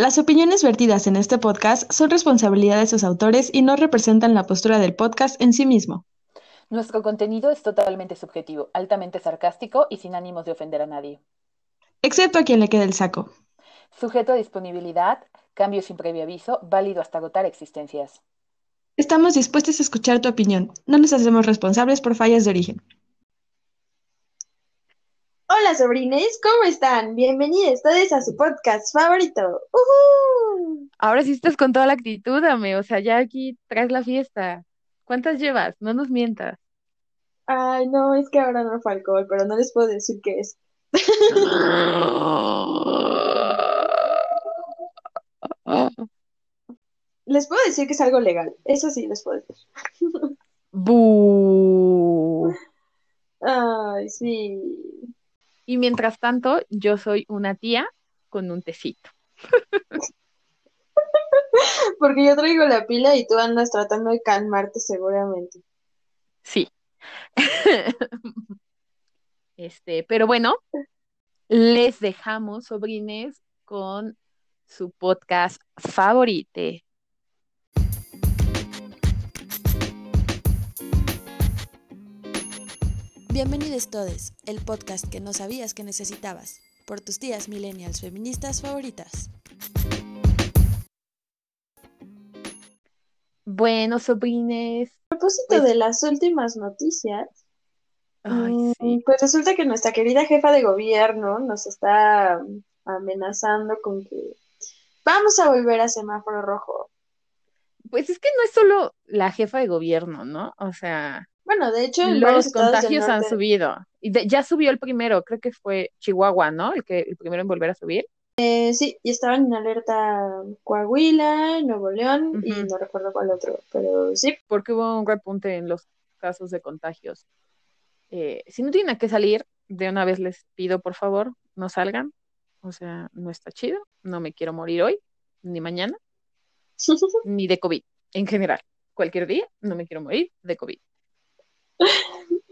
Las opiniones vertidas en este podcast son responsabilidad de sus autores y no representan la postura del podcast en sí mismo. Nuestro contenido es totalmente subjetivo, altamente sarcástico y sin ánimos de ofender a nadie. Excepto a quien le quede el saco. Sujeto a disponibilidad, cambio sin previo aviso, válido hasta agotar existencias. Estamos dispuestos a escuchar tu opinión. No nos hacemos responsables por fallas de origen. Hola sobrines, ¿cómo están? Bienvenidos todos a su podcast favorito. ¡Uhú! Ahora sí estás con toda la actitud, ame. O sea, ya aquí traes la fiesta. ¿Cuántas llevas? No nos mientas. Ay, no, es que ahora no fue alcohol, pero no les puedo decir qué es. Les puedo decir que es algo legal. Eso sí, les puedo decir. ¡Bú! Ay, sí. Y mientras tanto, yo soy una tía con un tecito. Porque yo traigo la pila y tú andas tratando de calmarte seguramente. Sí. Este, pero bueno, les dejamos, sobrines, con su podcast favorito. Bienvenidos todos, el podcast que no sabías que necesitabas, por tus tías millennials feministas favoritas. Bueno, sobrines. A propósito Pues- de las últimas noticias, Ay, mm, sí. pues resulta que nuestra querida jefa de gobierno nos está amenazando con que vamos a volver a semáforo rojo. Pues es que no es solo la jefa de gobierno, ¿no? O sea, Bueno, de hecho, los contagios han subido. Y de- ya subió el primero, creo que fue Chihuahua, ¿no? El que el primero en volver a subir. Eh, sí, y estaban en alerta Coahuila, Nuevo León y no recuerdo cuál otro, pero sí. porque hubo un repunte en los casos de contagios. Eh, si no tienen a qué salir, de una vez les pido, por favor, no salgan. O sea, no está chido. No me quiero morir hoy, ni mañana, ni de COVID en general. Cualquier día no me quiero morir de COVID.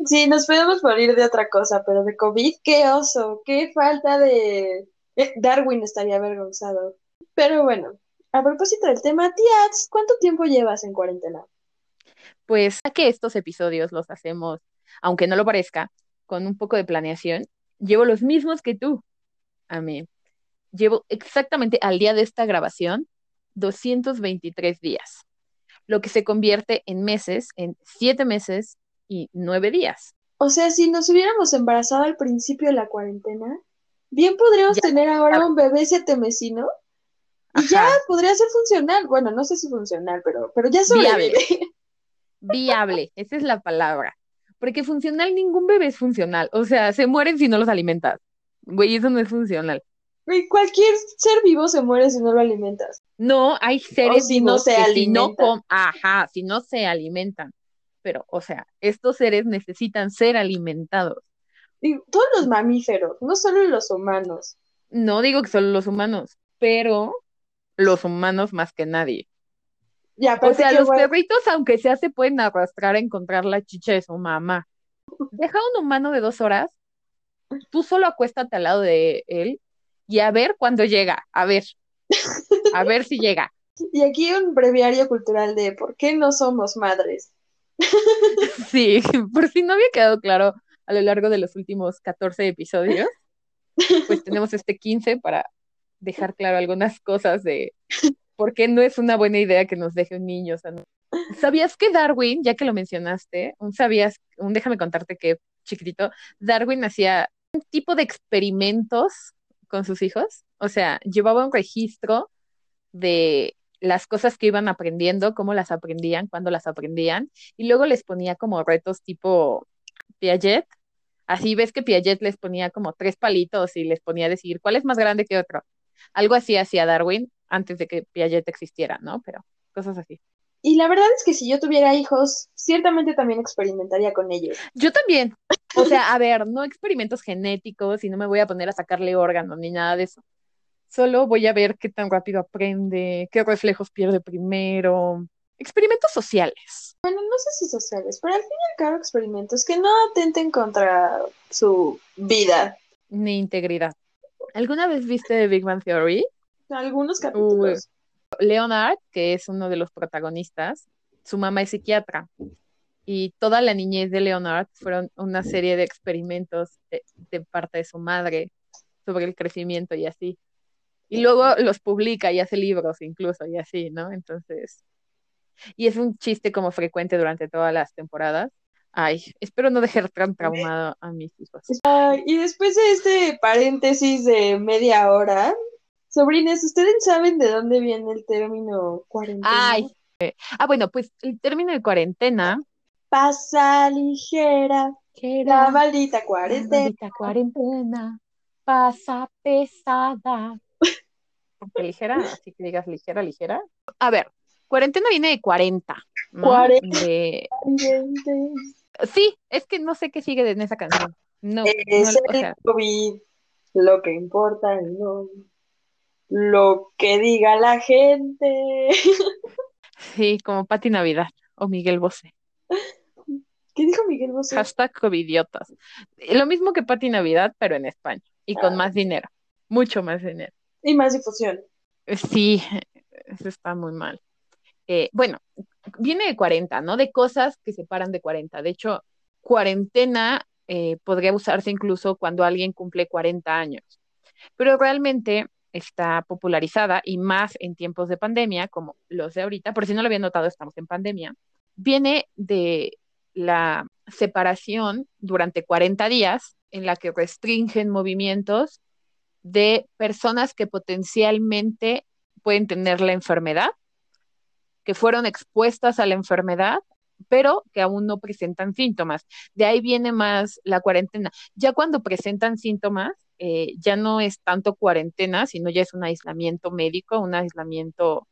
Sí, nos podemos morir de otra cosa, pero de COVID, qué oso, qué falta de... eh, Darwin estaría avergonzado. Pero bueno, a propósito del tema, tía, ¿cuánto tiempo llevas en cuarentena? Pues ya que estos episodios los hacemos, aunque no lo parezca, con un poco de planeación, llevo los mismos que tú. A mí. Llevo exactamente al día de esta grabación 223 días, lo que se convierte en meses, en siete meses y nueve días. O sea, si nos hubiéramos embarazado al principio de la cuarentena, bien podríamos Ya, tener ahora un bebé siete mesino y ya podría ser funcional. Bueno, no sé si funcional, pero, pero ya sobrevive. Viable, esa es la palabra. Porque funcional, ningún bebé es funcional. O sea, se mueren si no los alimentas. Güey, eso no es funcional. Güey, Cualquier ser vivo se muere si no lo alimentas. No, hay seres si no vivos se que si no alimentan. com- ajá, si no se alimentan. Pero, o sea, estos seres necesitan ser alimentados. Y todos los mamíferos, no solo los humanos. No digo que solo los humanos, pero los humanos más que nadie. Y O sea, los perritos, aunque sea, se pueden arrastrar a encontrar la chicha de su mamá. Deja a un humano de dos horas, tú solo acuéstate al lado de él y a ver cuándo llega, a ver, a ver si llega. y aquí un breviario cultural de por qué no somos madres. Sí, por si no había quedado claro a lo largo de los últimos 14 episodios, pues tenemos este 15 para dejar claro algunas cosas de por qué no es una buena idea que nos deje un niño. O ¿Sabías que Darwin, ya que lo mencionaste, un sabías, un déjame contarte que chiquitito, Darwin hacía un tipo de experimentos con sus hijos? O sea, llevaba un registro de las cosas que iban aprendiendo, cómo las aprendían, cuándo las aprendían, y luego les ponía como retos tipo Piaget. Así ves que Piaget les ponía como tres palitos y les ponía a decir cuál es más grande que otro. Algo así hacía Darwin antes de que Piaget existiera, ¿no? Pero cosas así. Y la verdad es que si yo tuviera hijos, ciertamente también experimentaría con ellos. Yo también. O sea, a ver, no experimentos genéticos y no me voy a poner a sacarle órganos ni nada de eso. Solo voy a ver qué tan rápido aprende, qué reflejos pierde primero. Experimentos sociales. Bueno, no sé si sociales, pero al fin y al cabo experimentos que no atenten contra su vida. Ni integridad. ¿Alguna vez viste The Big Bang Theory? algunos capítulos. Leonard, que es uno de los protagonistas, su mamá es psiquiatra y toda la niñez de Leonard fueron una serie de experimentos de, parte de su madre sobre el crecimiento y así. Y luego los publica y hace libros incluso y así, ¿no? Entonces, y es un chiste como frecuente durante todas las temporadas. Ay, espero no dejar tan traumado a mis hijos. y después de este paréntesis de media hora, sobrines, ¿ustedes saben de dónde viene el término cuarentena? Ay, ah, bueno, pues el término de cuarentena. Pasa ligera, la maldita cuarentena. La maldita cuarentena, pasa pesada. Porque ligera, así que digas ligera, ligera. A ver, cuarentena viene de 40. ¿no? 40. Sí, es que no sé qué sigue en esa canción. No, es el COVID, lo que importa, no. Lo que diga la gente. Sí, como Pati Navidad o Miguel Bosé. ¿Qué dijo Miguel Bosé? Hashtag covidiotas. Lo mismo que Pati Navidad, pero en España. Y con ah. más dinero. Mucho más dinero. Y más difusión. Sí, eso está muy mal. Eh, bueno, viene de 40, ¿no? De cosas que se paran de 40. De hecho, cuarentena eh, podría usarse incluso cuando alguien cumple 40 años. Pero realmente está popularizada y más en tiempos de pandemia, como los de ahorita, por si no lo habían notado, estamos en pandemia, viene de la separación durante 40 días en la que restringen movimientos de personas que potencialmente pueden tener la enfermedad que fueron expuestas a la enfermedad, pero que aún no presentan síntomas. De ahí viene más la cuarentena. Ya cuando presentan síntomas, eh, ya no es tanto cuarentena, sino ya es un aislamiento médico, un aislamiento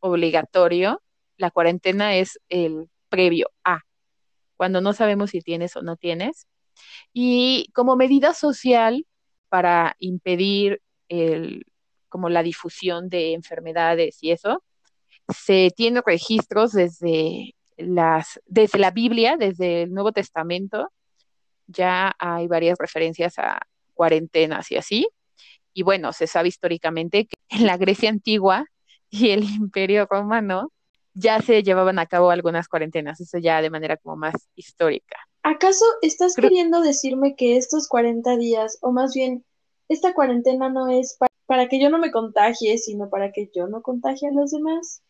obligatorio. La cuarentena es el previo a, cuando no sabemos si tienes o no tienes. Y como medida social para impedir el, como la difusión de enfermedades y eso, se tienen registros desde, las, desde la Biblia, desde el Nuevo Testamento, ya hay varias referencias a cuarentenas y así. Y bueno, se sabe históricamente que en la Grecia antigua y el Imperio Romano ya se llevaban a cabo algunas cuarentenas, eso ya de manera como más histórica. ¿Acaso estás queriendo decirme que estos 40 días, o más bien, esta cuarentena no es para que yo no me contagie, sino para que yo no contagie a los demás?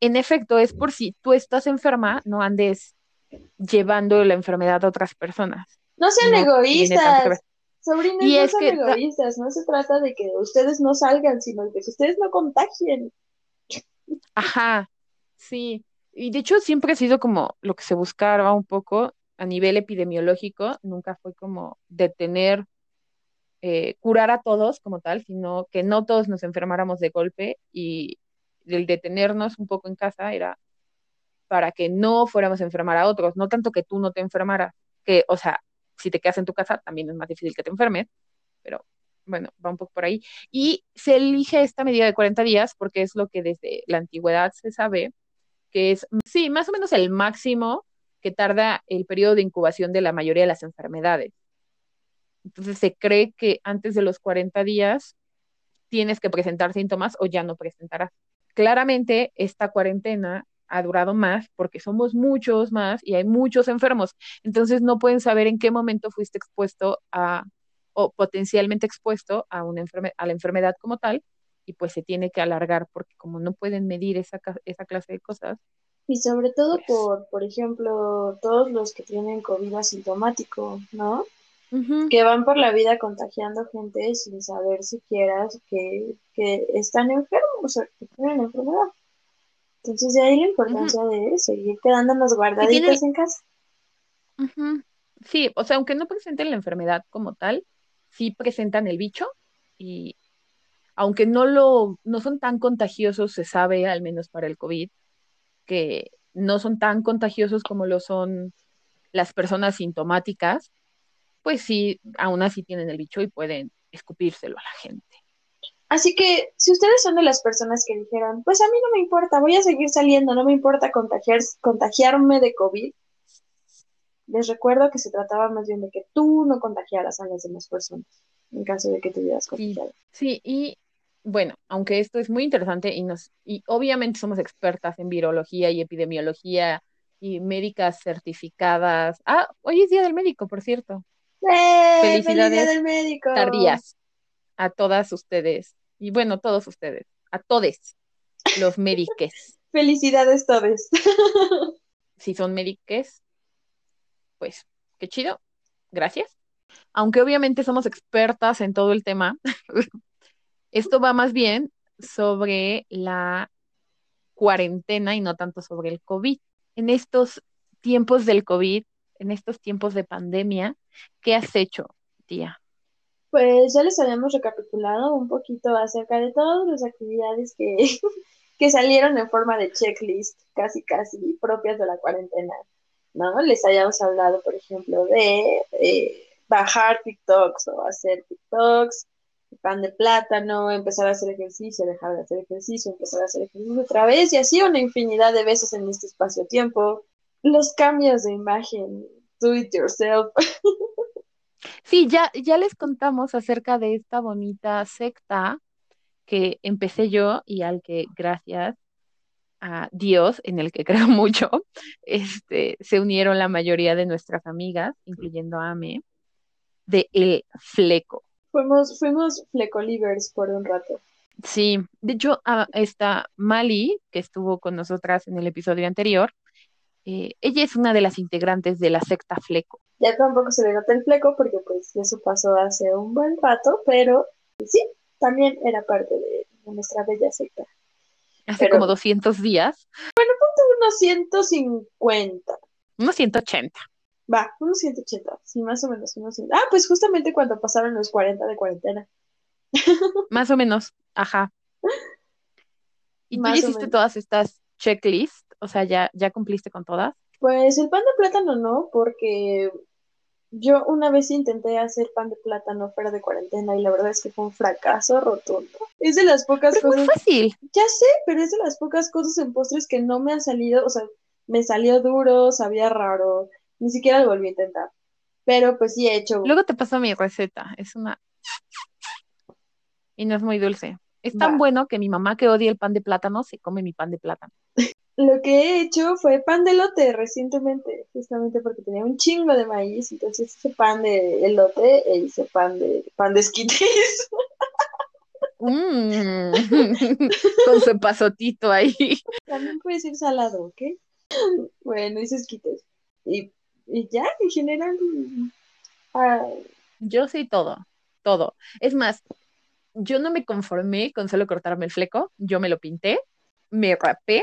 En efecto, es por si tú estás enferma, no andes llevando la enfermedad a otras personas. No sean egoístas. Sobrinos, no sean egoístas. No se trata de que ustedes no salgan, sino de que ustedes no contagien. Ajá, sí. Y de hecho siempre ha sido como lo que se buscaba un poco a nivel epidemiológico, nunca fue como detener, eh, curar a todos como tal, sino que no todos nos enfermáramos de golpe y el detenernos un poco en casa era para que no fuéramos a enfermar a otros, no tanto que tú no te enfermaras, que, o sea, si te quedas en tu casa también es más difícil que te enfermes, pero bueno, va un poco por ahí. Y se elige esta medida de 40 días porque es lo que desde la antigüedad se sabe que es, sí, más o menos el máximo que tarda el periodo de incubación de la mayoría de las enfermedades. Entonces se cree que antes de los 40 días tienes que presentar síntomas o ya no presentarás claramente esta cuarentena ha durado más porque somos muchos más y hay muchos enfermos. Entonces no pueden saber en qué momento fuiste expuesto a o potencialmente expuesto a, una a la enfermedad como tal y pues se tiene que alargar porque como no pueden medir esa, esa clase de cosas. Y sobre todo por, por ejemplo, todos los que tienen COVID asintomático, ¿no? que van por la vida contagiando gente sin saber siquiera que, que están enfermos, o que tienen enfermedad. Entonces, de ahí la importancia de seguir quedándonos guardaditos en casa. Sí, o sea, aunque no presenten la enfermedad como tal, sí presentan el bicho y aunque no lo no son tan contagiosos, se sabe al menos para el COVID que no son tan contagiosos como lo son las personas sintomáticas, pues sí, aún así tienen el bicho y pueden escupírselo a la gente. Así que si ustedes son de las personas que dijeron, pues a mí no me importa, voy a seguir saliendo, no me importa contagiar, contagiarme de COVID, les recuerdo que se trataba más bien de que tú no contagiaras a las demás personas, en caso de que tuvieras contagiado. Sí, y bueno, aunque esto es muy interesante y nos, y obviamente somos expertas en virología y epidemiología y médicas certificadas. Ah, hoy es Día del Médico, por cierto. ¡Eh! Felicidades Día del Médico. tardías a todas ustedes. Y bueno, todos ustedes, a todos los médiques. Felicidades todos. si son médiques, pues qué chido. Gracias. Aunque obviamente somos expertas en todo el tema, esto va más bien sobre la cuarentena y no tanto sobre el COVID. En estos tiempos del COVID, en estos tiempos de pandemia, ¿qué has hecho, tía? Pues ya les habíamos recapitulado un poquito acerca de todas las actividades que, que salieron en forma de checklist, casi casi propias de la cuarentena, ¿no? Les habíamos hablado, por ejemplo, de eh, bajar TikToks o hacer TikToks, pan de plátano, empezar a hacer ejercicio, dejar de hacer ejercicio, empezar a hacer ejercicio otra vez, y así una infinidad de veces en este espacio-tiempo. Los cambios de imagen, do it yourself. Sí, ya, ya les contamos acerca de esta bonita secta que empecé yo y al que gracias a Dios, en el que creo mucho, este, se unieron la mayoría de nuestras amigas, incluyendo a Ame, de El Fleco. Fuimos, fuimos flecolivers por un rato. Sí, de hecho, a esta Mali, que estuvo con nosotras en el episodio anterior, eh, ella es una de las integrantes de la secta Fleco. Ya tampoco se le nota el fleco porque pues eso pasó hace un buen rato, pero sí, también era parte de, nuestra bella secta. Hace como 200 días. Bueno, punto unos 150. Unos 180. Va, unos 180, sí, más o menos. Unos Ah, pues justamente cuando pasaron los 40 de cuarentena. más o menos, ajá. ¿Y tú hiciste todas estas checklists? O sea, ¿ya, ¿ya cumpliste con todas? Pues el pan de plátano no, porque yo una vez intenté hacer pan de plátano fuera de cuarentena y la verdad es que fue un fracaso rotundo. Es de las pocas pero cosas. fácil. Ya sé, pero es de las pocas cosas en postres que no me han salido, o sea, me salió duro, sabía raro, ni siquiera lo volví a intentar. Pero pues sí he hecho. Luego te paso mi receta, es una y no es muy dulce. Es tan bueno que mi mamá que odia el pan de plátano se come mi pan de plátano. Lo que he hecho fue pan de elote recientemente, justamente porque tenía un chingo de maíz, entonces hice pan de elote e hice pan de pan de esquites. Mm. con su pasotito ahí. También puede ser salado, ¿ok? Bueno, hice esquites. Y, ya, en general. Ah, yo sí todo, todo. Es más, yo no me conformé con solo cortarme el fleco, yo me lo pinté, me rapé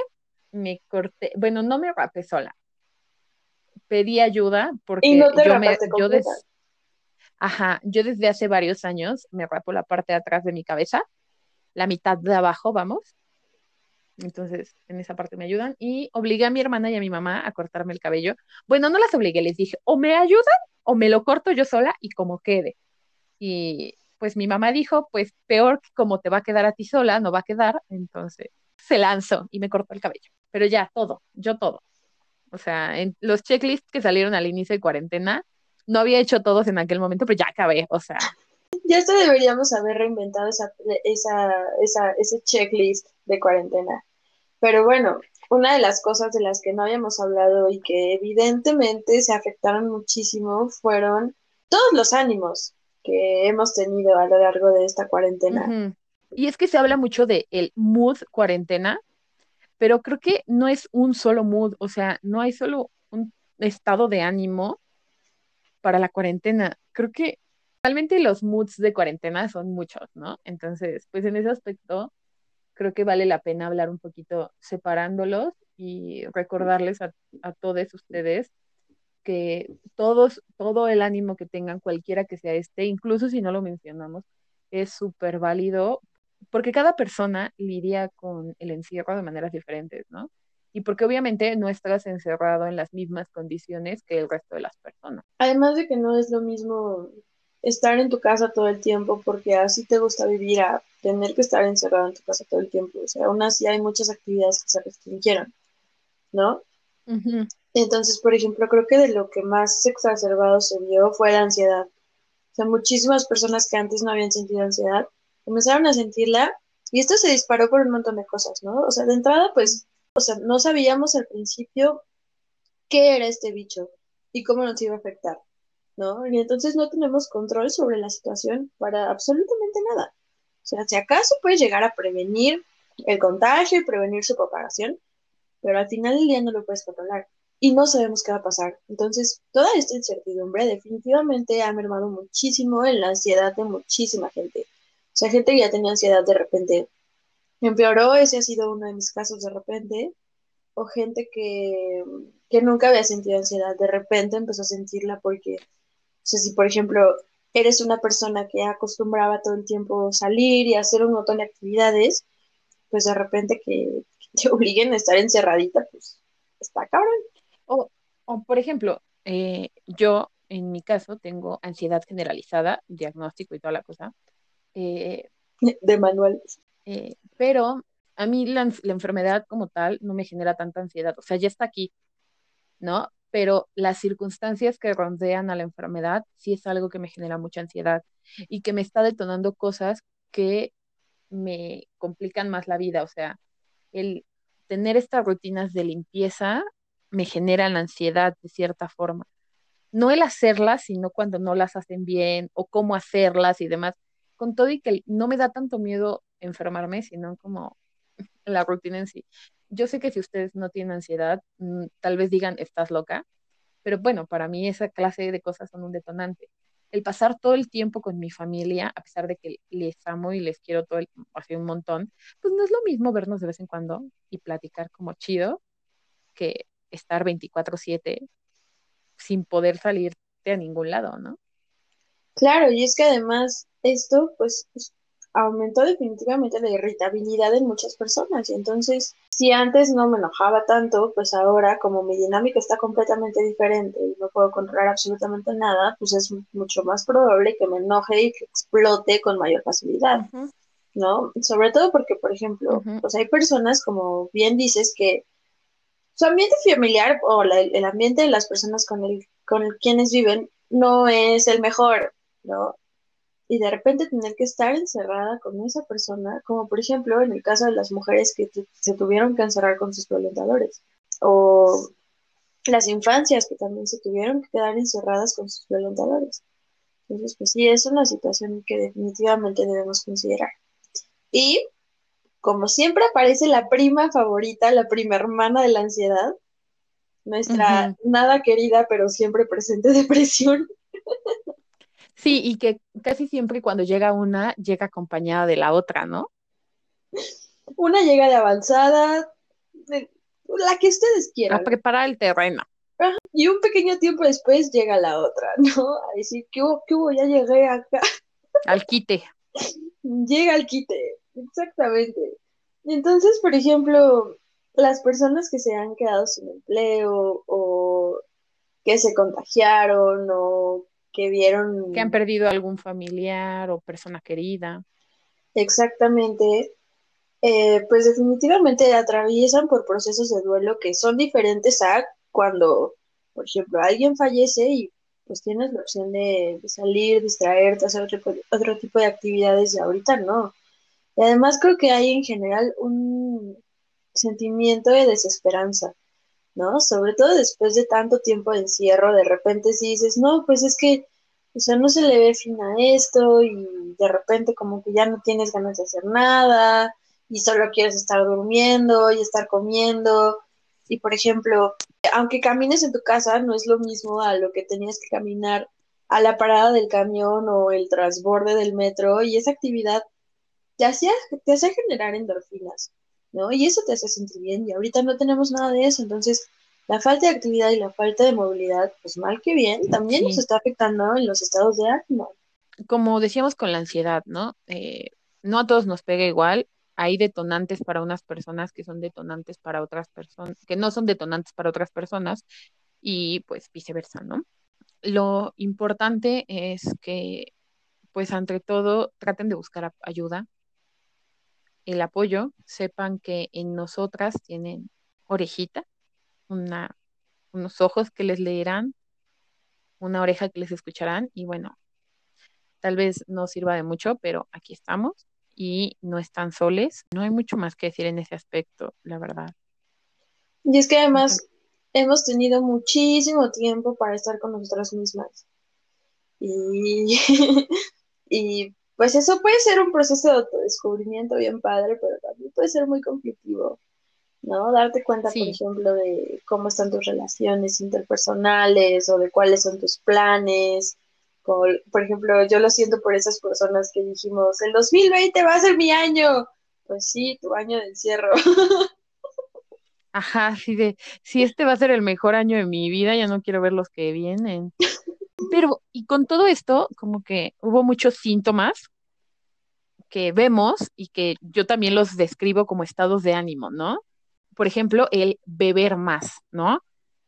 me corté, bueno, no me rapé sola. Pedí ayuda porque yo me, yo ajá, yo desde hace varios años me rapo la parte de atrás de mi cabeza, la mitad de abajo, vamos. Entonces, en esa parte me ayudan y obligué a mi hermana y a mi mamá a cortarme el cabello. Bueno, no las obligué, les dije, o me ayudan o me lo corto yo sola y como quede. Y pues mi mamá dijo, pues peor que como te va a quedar a ti sola, no va a quedar, entonces se lanzó y me cortó el cabello pero ya, todo, yo todo. O sea, en los checklists que salieron al inicio de cuarentena, no había hecho todos en aquel momento, pero ya acabé, o sea. Ya esto deberíamos haber reinventado esa, ese checklist de cuarentena. Pero bueno, una de las cosas de las que no habíamos hablado y que evidentemente se afectaron muchísimo fueron todos los ánimos que hemos tenido a lo largo de esta cuarentena. Y es que se habla mucho de el mood cuarentena, pero creo que no es un solo mood, o sea, no hay solo un estado de ánimo para la cuarentena. Creo que realmente los moods de cuarentena son muchos, ¿no? Entonces, pues en ese aspecto, creo que vale la pena hablar un poquito separándolos y recordarles a, a todos ustedes que todos, todo el ánimo que tengan, cualquiera que sea este, incluso si no lo mencionamos, es súper válido porque cada persona lidia con el encierro de maneras diferentes, ¿no? Y porque obviamente no estás encerrado en las mismas condiciones que el resto de las personas. Además de que no es lo mismo estar en tu casa todo el tiempo porque así te gusta vivir a tener que estar encerrado en tu casa todo el tiempo. O sea, aún así hay muchas actividades que se restringieron, ¿no? Entonces, por ejemplo, creo que de lo que más exacerbado se vio fue la ansiedad. O sea, muchísimas personas que antes no habían sentido ansiedad comenzaron a sentirla Y esto se disparó por un montón de cosas, ¿no? O sea, de entrada, pues, o sea, no sabíamos al principio qué era este bicho y cómo nos iba a afectar, ¿no? Y entonces no tenemos control sobre la situación para absolutamente nada. Sea, si acaso puedes llegar a prevenir el contagio y prevenir su propagación, pero al final del día no lo puedes controlar y no sabemos qué va a pasar. Entonces, toda esta incertidumbre definitivamente ha mermado muchísimo en la ansiedad de muchísima gente. O sea, gente que ya tenía ansiedad de repente empeoró, ese ha sido uno de mis casos de repente, o gente que, que nunca había sentido ansiedad, de repente empezó a sentirla porque, o sea, si por ejemplo eres una persona que acostumbraba todo el tiempo salir y hacer un montón de actividades, pues de repente que te obliguen a estar encerradita, pues está cabrón. O, o por ejemplo, eh, yo en mi caso tengo ansiedad generalizada, diagnóstico y toda la cosa. Eh, de manual. Eh, pero a mí la, la, enfermedad como tal no me genera tanta ansiedad, o sea, ya está aquí, ¿no? Pero las circunstancias que rodean a la enfermedad sí es algo que me genera mucha ansiedad y que me está detonando cosas que me complican más la vida, o sea, el tener estas rutinas de limpieza me generan ansiedad de cierta forma. No el hacerlas, sino cuando no las hacen bien o cómo hacerlas y demás. Con todo y que no me da tanto miedo enfermarme, sino como la rutina en sí. Yo sé que si ustedes no tienen ansiedad, mm, tal vez digan, estás loca, pero bueno, para mí esa clase de cosas son un detonante. El pasar todo el tiempo con mi familia, a pesar de que les amo y les quiero todo el, un montón, pues no es lo mismo vernos de vez en cuando y platicar como chido que estar 24/7 sin poder salirte a ningún lado, ¿no? Claro, y es que además esto pues aumentó definitivamente la irritabilidad en muchas personas y entonces si antes no me enojaba tanto, pues ahora como mi dinámica está completamente diferente y no puedo controlar absolutamente nada, pues es mucho más probable que me enoje y que explote con mayor facilidad, ¿no? Sobre todo porque, por ejemplo, pues hay personas, como bien dices, que su ambiente familiar o la, el ambiente de las personas con, el, con quienes viven no es el mejor, ¿no? Y de repente tener que estar encerrada con esa persona, como por ejemplo en el caso de las mujeres que se tuvieron que encerrar con sus violentadores, o las infancias que también se tuvieron que quedar encerradas con sus violentadores. Entonces, pues sí, es una situación que definitivamente debemos considerar. Y como siempre aparece la prima favorita, la prima hermana de la ansiedad, nuestra nada querida pero siempre presente depresión. Sí, y que casi siempre cuando llega una, llega acompañada de la otra, ¿no? Una llega de avanzada, la que ustedes quieran. A preparar el terreno. Y un pequeño tiempo después llega la otra, ¿no? A decir, ¿qué hubo? ¿Qué hubo? Ya llegué acá. Al quite. llega al quite. Exactamente. Entonces, por ejemplo, las personas que se han quedado sin empleo o que se contagiaron o que vieron... Que han perdido algún familiar o persona querida. Exactamente. Eh, pues definitivamente atraviesan por procesos de duelo que son diferentes a cuando, por ejemplo, alguien fallece y pues tienes la opción de, salir, distraerte, hacer otro, otro tipo de actividades y ahorita no. Y además creo que hay en general un sentimiento de desesperanza, ¿no? Sobre todo después de tanto tiempo de encierro, de repente si dices, no, pues es que, o sea, no se le ve fin a esto y de repente como que ya no tienes ganas de hacer nada y solo quieres estar durmiendo y estar comiendo. Y por ejemplo, aunque camines en tu casa, no es lo mismo a lo que tenías que caminar a la parada del camión o el transborde del metro y esa actividad te hacía, te hace generar endorfinas, ¿no? Y eso te hace sentir bien y ahorita no tenemos nada de eso, entonces la falta de actividad y la falta de movilidad, pues mal que bien, también nos está afectando en los estados de ánimo. Como decíamos con la ansiedad, ¿no? Eh, no a todos nos pega igual, hay detonantes para unas personas que son detonantes para otras personas, que no son detonantes para otras personas y pues viceversa, ¿no? Lo importante es que, pues ante todo, traten de buscar ayuda, el apoyo, sepan que en nosotras tienen orejita, una, unos ojos que les leerán, una oreja que les escucharán y bueno, tal vez no sirva de mucho, pero aquí estamos y no están soles. No hay mucho más que decir en ese aspecto, la verdad. Y es que además hemos tenido muchísimo tiempo para estar con nosotras mismas. Y, y pues eso puede ser un proceso de autodescubrimiento bien padre, pero también puede ser muy conflictivo, ¿no? Darte cuenta, por ejemplo, de cómo están tus relaciones interpersonales o de cuáles son tus planes. por ejemplo, yo lo siento por esas personas que dijimos, el 2020 va a ser mi año. Pues sí, tu año de encierro. Ajá, sí de, si este va a ser el mejor año de mi vida, ya no quiero ver los que vienen. Pero, y con todo esto, como que hubo muchos síntomas que vemos y que yo también los describo como estados de ánimo, ¿no? Por ejemplo, el beber más, ¿no?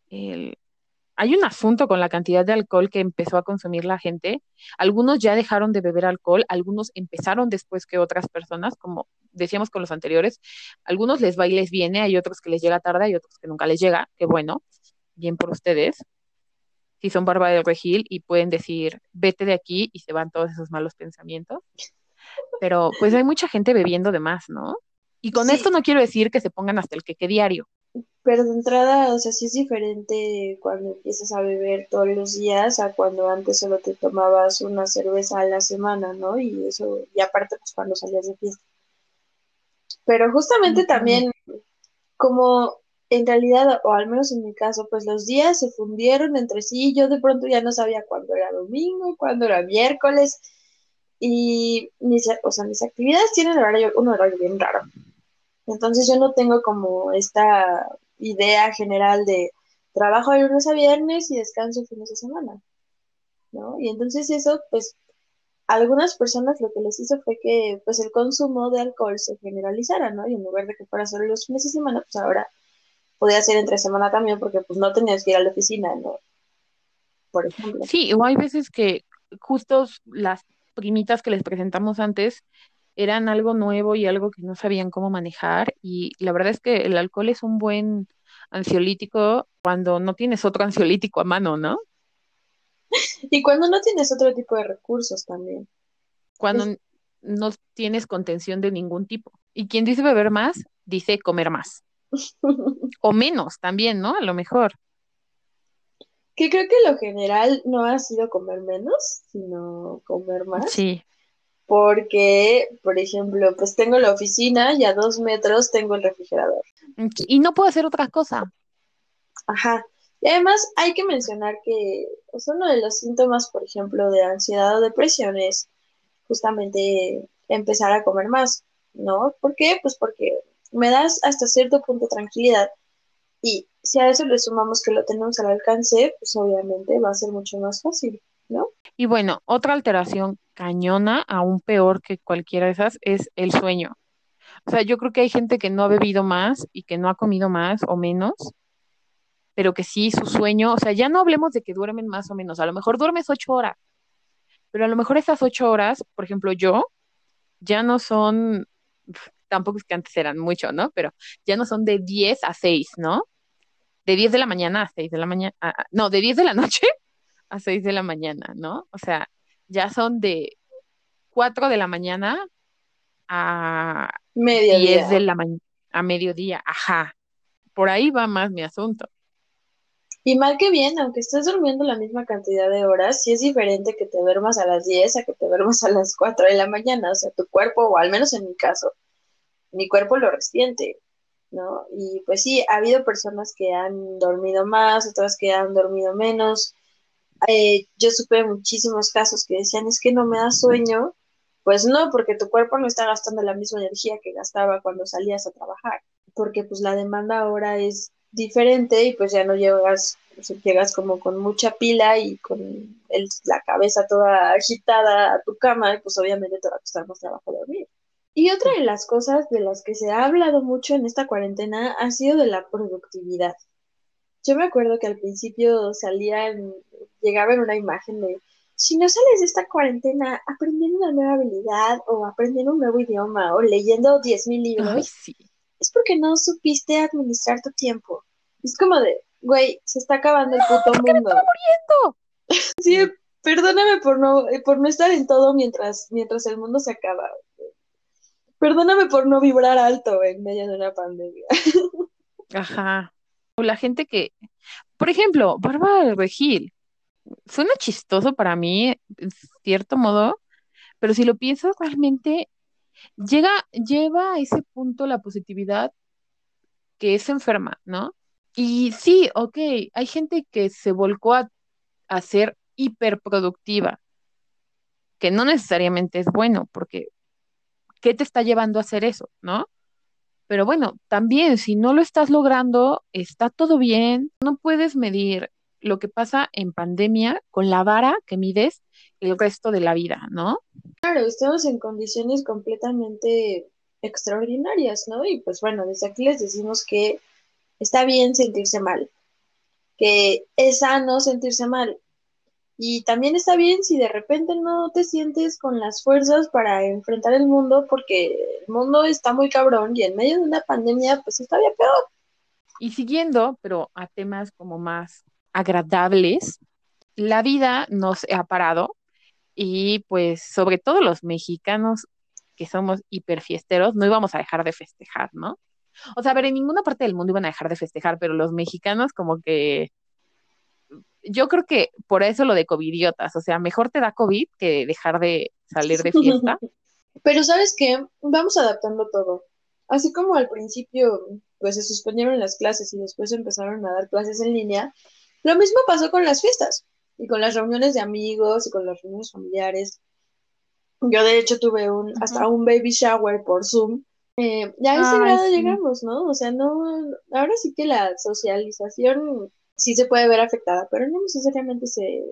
Hay un asunto con la cantidad de alcohol que empezó a consumir la gente. Algunos ya dejaron de beber alcohol, algunos empezaron después que otras personas, como decíamos con los anteriores. Algunos les va y les viene, hay otros que les llega tarde, hay otros que nunca les llega. Qué bueno, bien por ustedes. Si son barba de regil y pueden decir, vete de aquí y se van todos esos malos pensamientos. Pero pues hay mucha gente bebiendo de más, ¿no? Y con esto no quiero decir que se pongan hasta el queque diario, pero de entrada, o sea, sí es diferente cuando empiezas a beber todos los días a cuando antes solo te tomabas una cerveza a la semana, ¿no? Y eso, y aparte, pues cuando salías de fiesta. Pero justamente también, como en realidad, o al menos en mi caso, pues los días se fundieron entre sí, yo de pronto ya no sabía cuándo era domingo, cuándo era miércoles, y mis, o sea, mis actividades tienen horario, un horario bien raro. Entonces yo no tengo como esta idea general de trabajo de lunes a viernes y descanso fines de semana, ¿no? Y entonces eso, pues, algunas personas lo que les hizo fue que, pues, el consumo de alcohol se generalizara, ¿no? Y en lugar de que fuera solo los fines de semana, pues ahora podía ser entre semana también porque, pues, no tenías que ir a la oficina, ¿no? Por ejemplo. Sí, o hay veces que justo las primitas que les presentamos antes eran algo nuevo y algo que no sabían cómo manejar. Y la verdad es que el alcohol es un buen ansiolítico cuando no tienes otro ansiolítico a mano, ¿no? Y cuando no tienes otro tipo de recursos también. Cuando no tienes contención de ningún tipo. Y quien dice beber más, dice comer más. O menos también, ¿no? A lo mejor. Que creo que lo general no ha sido comer menos, sino comer más. Sí porque, por ejemplo, pues tengo la oficina y a dos metros tengo el refrigerador. Y no puedo hacer otra cosa. Ajá. Y además hay que mencionar que pues, uno de los síntomas, por ejemplo, de ansiedad o depresión es justamente empezar a comer más, ¿no? ¿Por qué? Pues porque me das hasta cierto punto tranquilidad y si a eso le sumamos que lo tenemos al alcance, pues obviamente va a ser mucho más fácil, ¿no? Y bueno, otra alteración cañona, aún peor que cualquiera de esas, es el sueño. O sea, yo creo que hay gente que no ha bebido más y que no ha comido más o menos, pero que sí su sueño, o sea, ya no hablemos de que duermen más o menos, a lo mejor duermes ocho horas, pero a lo mejor esas ocho horas, por ejemplo, yo, ya no son, tampoco es que antes eran mucho, ¿no? Pero ya no son de 10 a 6, ¿no? De 10 de la mañana a 6 de la mañana, no, de 10 de la noche a 6 de la mañana, ¿no? O sea, ya son de 4 de la mañana a mediodía. 10 de la mañana, a mediodía, ajá. Por ahí va más mi asunto. Y mal que bien, aunque estés durmiendo la misma cantidad de horas, sí es diferente que te duermas a las 10 a que te duermas a las 4 de la mañana. O sea, tu cuerpo, o al menos en mi caso, mi cuerpo lo resiente, ¿no? Y pues sí, ha habido personas que han dormido más, otras que han dormido menos. Eh, yo supe muchísimos casos que decían, es que no me da sueño. Pues no, porque tu cuerpo no está gastando la misma energía que gastaba cuando salías a trabajar, porque pues la demanda ahora es diferente y pues ya no llegas, llegas como con mucha pila y con el, la cabeza toda agitada a tu cama, y pues obviamente te va a costar más trabajo dormir. Y otra de las cosas de las que se ha hablado mucho en esta cuarentena ha sido de la productividad. Yo me acuerdo que al principio salían, llegaba en una imagen de, si no sales de esta cuarentena aprendiendo una nueva habilidad o aprendiendo un nuevo idioma o leyendo 10.000 libros, es porque no supiste administrar tu tiempo. Es como de, güey, se está acabando el puto mundo. Me muriendo! sí, perdóname por no, por no estar en todo mientras, mientras el mundo se acaba. Perdóname por no vibrar alto en medio de una pandemia. Ajá. O la gente que, por ejemplo, Bárbara del Regil, suena chistoso para mí, en cierto modo, pero si lo piensas realmente, llega, lleva a ese punto la positividad que es enferma, ¿no? Y sí, ok, hay gente que se volcó a, a ser hiperproductiva, que no necesariamente es bueno, porque ¿qué te está llevando a hacer eso, no? Pero bueno, también si no lo estás logrando, está todo bien, no puedes medir lo que pasa en pandemia con la vara que mides el resto de la vida, ¿no? Claro, estamos en condiciones completamente extraordinarias, ¿no? Y pues bueno, desde aquí les decimos que está bien sentirse mal, que es sano sentirse mal. Y también está bien si de repente no te sientes con las fuerzas para enfrentar el mundo, porque el mundo está muy cabrón y en medio de una pandemia, pues está bien peor. Y siguiendo, pero a temas como más agradables, la vida nos ha parado y pues sobre todo los mexicanos que somos hiperfiesteros, no íbamos a dejar de festejar, ¿no? O sea, a ver, en ninguna parte del mundo iban a dejar de festejar, pero los mexicanos como que yo creo que por eso lo de covidiotas, o sea, mejor te da COVID que dejar de salir de fiesta. Pero sabes qué, vamos adaptando todo. Así como al principio, pues se suspendieron las clases y después empezaron a dar clases en línea, lo mismo pasó con las fiestas y con las reuniones de amigos y con las reuniones familiares. Yo de hecho tuve un hasta un baby shower por Zoom. Eh, ya a ese grado llegamos, ¿no? O sea, no, ahora sí que la socialización sí se puede ver afectada, pero no necesariamente se,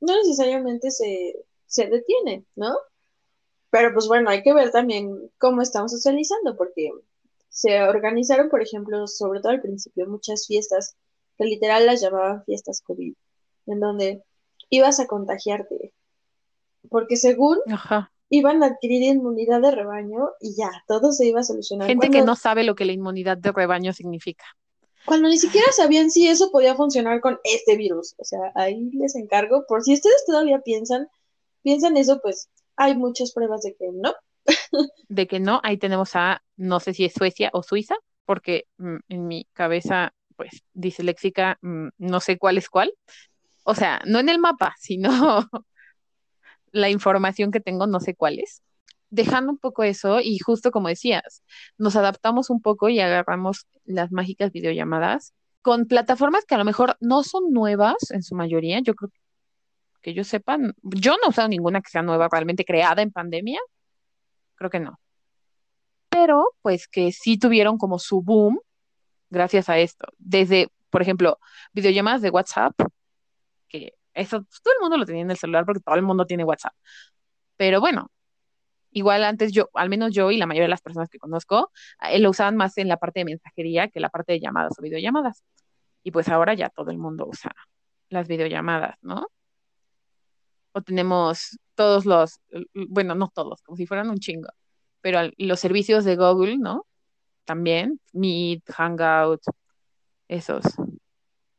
no necesariamente se, se detiene, ¿no? Pero pues bueno, hay que ver también cómo estamos socializando, porque se organizaron, por ejemplo, sobre todo al principio, muchas fiestas que literal las llamaban fiestas COVID, en donde ibas a contagiarte, porque según iban a adquirir inmunidad de rebaño y ya, todo se iba a solucionar. Gente que no sabe lo que la inmunidad de rebaño significa. Cuando ni siquiera sabían si eso podía funcionar con este virus. O sea, ahí les encargo, por si ustedes todavía piensan, piensan eso, pues hay muchas pruebas de que no. de que no, ahí tenemos a, no sé si es Suecia o Suiza, porque mm, en mi cabeza, pues, dice léxica, mm, no sé cuál es cuál. O sea, no en el mapa, sino la información que tengo, no sé cuál es dejando un poco eso y justo como decías, nos adaptamos un poco y agarramos las mágicas videollamadas con plataformas que a lo mejor no son nuevas en su mayoría. Yo creo que yo sepa, yo no he usado ninguna que sea nueva realmente creada en pandemia. Creo que no. Pero pues que sí tuvieron como su boom gracias a esto. Desde, por ejemplo, videollamadas de WhatsApp, que eso pues, todo el mundo lo tenía en el celular porque todo el mundo tiene WhatsApp. Pero bueno, Igual antes yo, al menos yo y la mayoría de las personas que conozco, eh, lo usaban más en la parte de mensajería que la parte de llamadas o videollamadas. Y pues ahora ya todo el mundo usa las videollamadas, ¿no? O tenemos todos los, bueno, no todos, como si fueran un chingo, pero los servicios de Google, ¿no? También, Meet, Hangout, esos.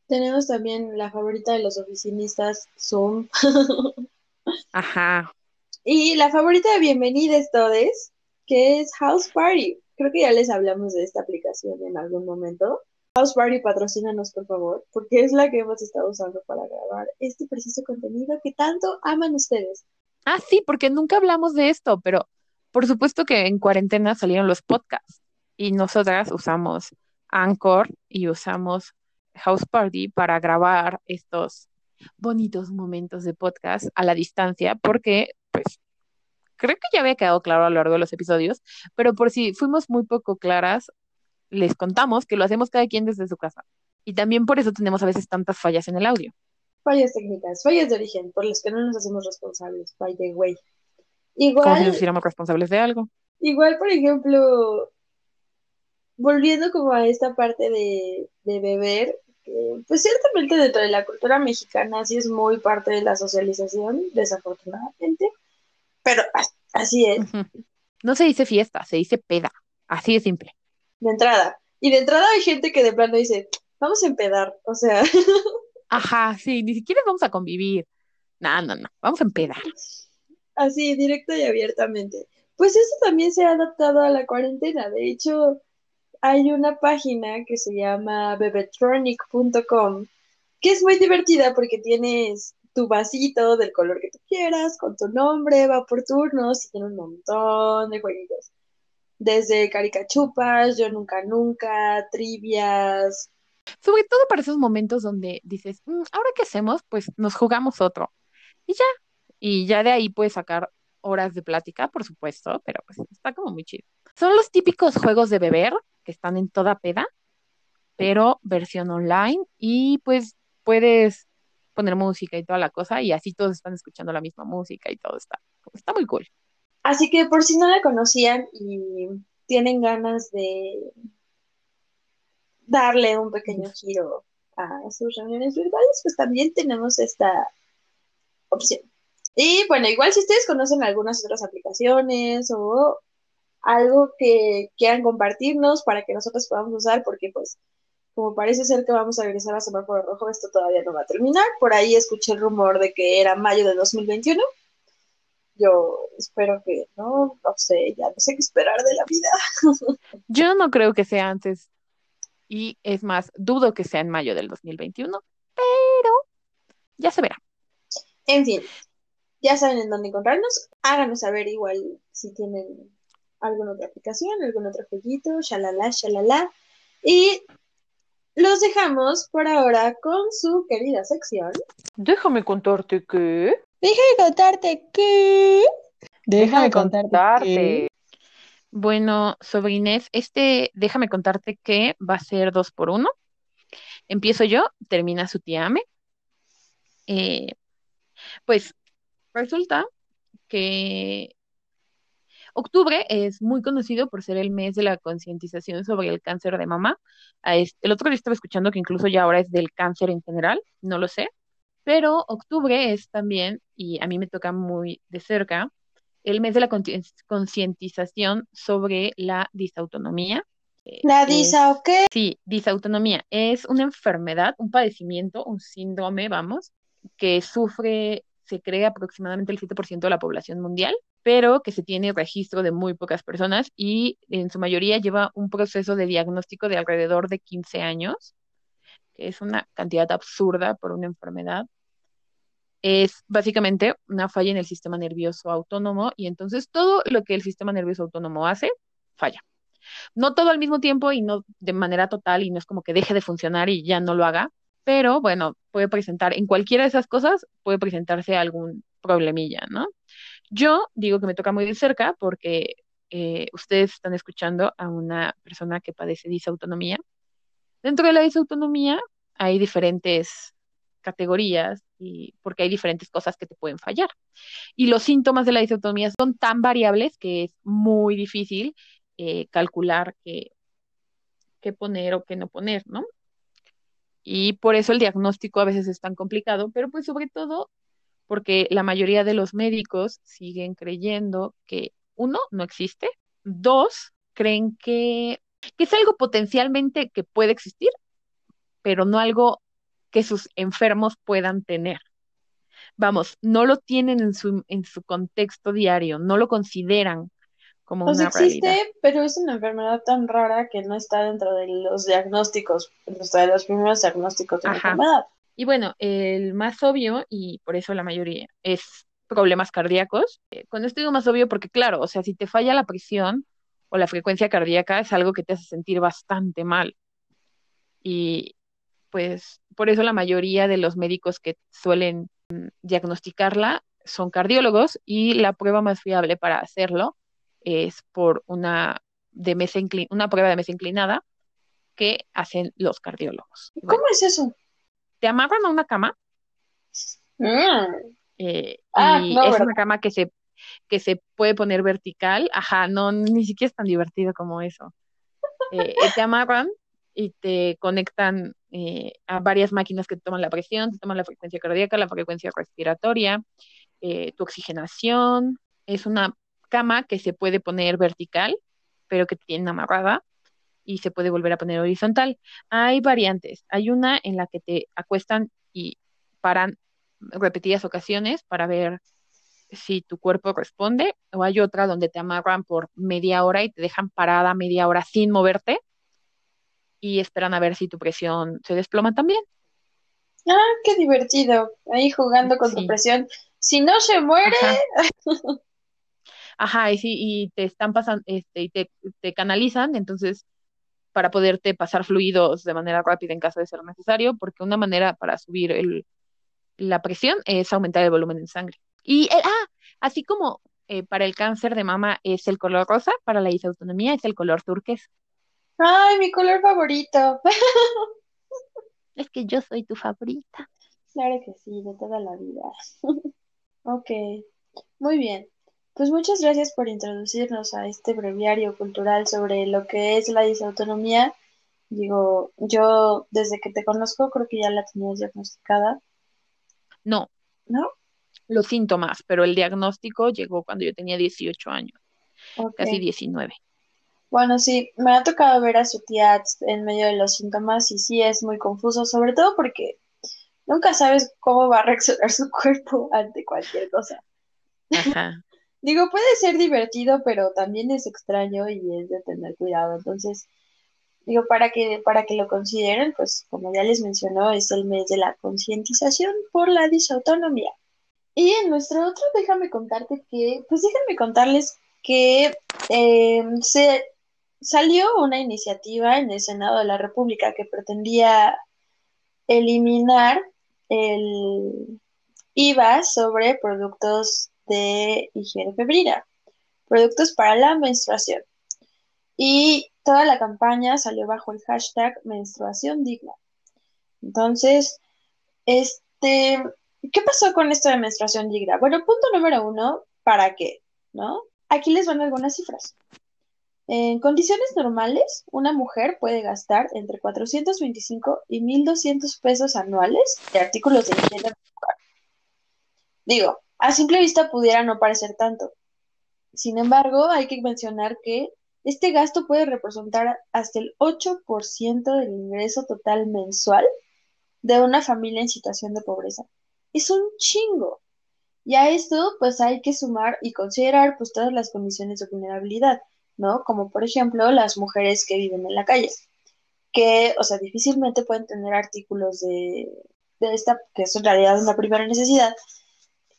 Tenemos también la favorita de los oficinistas, Zoom. Ajá, y la favorita de Bienvenidos Todes, que es House Party. Creo que ya les hablamos de esta aplicación en algún momento. House Party, patrocínanos, por favor, porque es la que hemos estado usando para grabar este preciso contenido que tanto aman ustedes. Ah, sí, porque nunca hablamos de esto, pero por supuesto que en cuarentena salieron los podcasts y nosotras usamos Anchor y usamos House Party para grabar estos bonitos momentos de podcast a la distancia, porque pues creo que ya había quedado claro a lo largo de los episodios, pero por si fuimos muy poco claras, les contamos que lo hacemos cada quien desde su casa. Y también por eso tenemos a veces tantas fallas en el audio. Fallas técnicas, fallas de origen, por las que no nos hacemos responsables, by the way. Igual, Como si nos hiciéramos responsables de algo. Igual, por ejemplo, volviendo como a esta parte de, de beber, pues ciertamente dentro de la cultura mexicana sí es muy parte de la socialización, desafortunadamente, pero así es. No se dice fiesta, se dice peda. Así de simple. De entrada. Y de entrada hay gente que de plano dice, vamos a empedar. O sea. Ajá, sí, ni siquiera vamos a convivir. No, no, no, vamos a empedar. Así, directo y abiertamente. pues eso también se ha adaptado a la cuarentena. De hecho, hay una página que se llama bebetronic.com, que es muy divertida porque tienes tu vasito del color que tú quieras, con tu nombre, va por turnos y tiene un montón de jueguitos. Desde caricachupas, yo nunca nunca, trivias. Sobre todo para esos momentos donde dices, mm, ¿ahora qué hacemos? Pues nos jugamos otro. Y ya. Y ya de ahí puedes sacar horas de plática, por supuesto, pero pues está como muy chido. Son los típicos juegos de beber que están en toda peda, pero versión online y pues puedes poner música y toda la cosa y así todos están escuchando la misma música y todo está, está muy cool. Así que por si no la conocían y tienen ganas de darle un pequeño giro a sus reuniones virtuales, pues también tenemos esta opción. Y bueno, igual si ustedes conocen algunas otras aplicaciones o algo que quieran compartirnos para que nosotros podamos usar, porque pues como parece ser que vamos a regresar a semáforo rojo, esto todavía no va a terminar. Por ahí escuché el rumor de que era mayo de 2021. Yo espero que no, no sé, ya no sé qué esperar de la vida. Yo no creo que sea antes. Y es más, dudo que sea en mayo del 2021, pero ya se verá. En fin, ya saben en dónde encontrarnos. Háganos saber igual si tienen alguna otra aplicación, algún otro jueguito, shalala, shalala. Y los dejamos por ahora con su querida sección. Déjame contarte que. Déjame contarte que. Déjame, contarte. Bueno, sobrines, este déjame contarte que va a ser dos por uno. Empiezo yo, termina su tía Ame. Eh, pues Resulta que octubre es muy conocido por ser el mes de la concientización sobre el cáncer de mama. El otro día estaba escuchando que incluso ya ahora es del cáncer en general, no lo sé, pero octubre es también, y a mí me toca muy de cerca, el mes de la concientización sobre la disautonomía. ¿La disa o qué? Sí, disautonomía. Es una enfermedad, un padecimiento, un síndrome, vamos, que sufre se cree aproximadamente el 7% de la población mundial, pero que se tiene registro de muy pocas personas y en su mayoría lleva un proceso de diagnóstico de alrededor de 15 años, que es una cantidad absurda por una enfermedad. Es básicamente una falla en el sistema nervioso autónomo y entonces todo lo que el sistema nervioso autónomo hace, falla. No todo al mismo tiempo y no de manera total y no es como que deje de funcionar y ya no lo haga, pero bueno, puede presentar, en cualquiera de esas cosas puede presentarse algún problemilla, ¿no? Yo digo que me toca muy de cerca porque eh, ustedes están escuchando a una persona que padece disautonomía. Dentro de la disautonomía hay diferentes categorías y porque hay diferentes cosas que te pueden fallar. Y los síntomas de la disautonomía son tan variables que es muy difícil eh, calcular qué, qué poner o qué no poner, ¿no? Y por eso el diagnóstico a veces es tan complicado, pero pues sobre todo porque la mayoría de los médicos siguen creyendo que uno, no existe, dos, creen que, es algo potencialmente que puede existir, pero no algo que sus enfermos puedan tener. Vamos, no lo tienen en su, en su contexto diario, no lo consideran como pues existe, pero es una enfermedad tan rara que no está dentro de los diagnósticos, dentro de los primeros diagnósticos de la enfermedad. Y bueno, el más obvio, y por eso la mayoría, es problemas cardíacos. Eh, con esto digo más obvio porque, claro, o sea, si te falla la presión o la frecuencia cardíaca es algo que te hace sentir bastante mal. Y pues por eso la mayoría de los médicos que suelen mm, diagnosticarla son cardiólogos y la prueba más fiable para hacerlo es por una, de mesa una prueba de mesa inclinada que hacen los cardiólogos. ¿Cómo es eso? Te amarran a una cama. Mm. Eh, ah, y es una cama que se, que se puede poner vertical. Ajá, no, ni siquiera es tan divertido como eso. Eh, eh, te amarran y te conectan a varias máquinas que te toman la presión, te toman la frecuencia cardíaca, la frecuencia respiratoria, tu oxigenación. Es una cama que se puede poner vertical, pero que tiene amarrada y se puede volver a poner horizontal. Hay variantes. Hay una en la que te acuestan y paran repetidas ocasiones para ver si tu cuerpo responde, o hay otra donde te amarran por media hora y te dejan parada media hora sin moverte y esperan a ver si tu presión se desploma también. Ah, qué divertido. Ahí jugando con tu presión. Si no se muere. Ajá, y sí, y te están pasando, este, y te, te canalizan, entonces, para poderte pasar fluidos de manera rápida en caso de ser necesario, porque una manera para subir el, la presión es aumentar el volumen de sangre. Y, ah, así como eh, para el cáncer de mama es el color rosa, para la disautonomía es el color turquesa. Ay, mi color favorito. Es que yo soy tu favorita. Claro que sí, de toda la vida. ok, muy bien. Pues muchas gracias por introducirnos a este breviario cultural sobre lo que es la disautonomía. Digo, yo desde que te conozco creo que ya la tenías diagnosticada. No. ¿No? Los síntomas, pero el diagnóstico llegó cuando yo tenía 18 años, casi 19. Bueno, sí, me ha tocado ver a su tía en medio de los síntomas y sí es muy confuso, sobre todo porque nunca sabes cómo va a reaccionar su cuerpo ante cualquier cosa. Ajá. Digo, puede ser divertido, pero también es extraño y es de tener cuidado. Entonces, digo, para que, para que lo consideren, pues como ya les mencionó, es el mes de la concientización por la disautonomía. Y en nuestro otro, déjame contarte que, pues déjame contarles que eh, se salió una iniciativa en el Senado de la República que pretendía eliminar el IVA sobre productos de higiene febrina, productos para la menstruación. Y toda la campaña salió bajo el hashtag menstruación digna. Entonces, este, ¿qué pasó con esto de menstruación digna? Bueno, punto número uno, ¿para qué? ¿No? Aquí les van algunas cifras. En condiciones normales, una mujer puede gastar entre 425 y 1.200 pesos anuales de artículos de higiene Digo, a simple vista pudiera no parecer tanto. Sin embargo, hay que mencionar que este gasto puede representar hasta el 8% del ingreso total mensual de una familia en situación de pobreza. Es un chingo. Y a esto, pues hay que sumar y considerar pues todas las condiciones de vulnerabilidad ¿no? Como por ejemplo las mujeres que viven en la calle, que, o sea, difícilmente pueden tener artículos de, esta, que es en realidad una primera necesidad,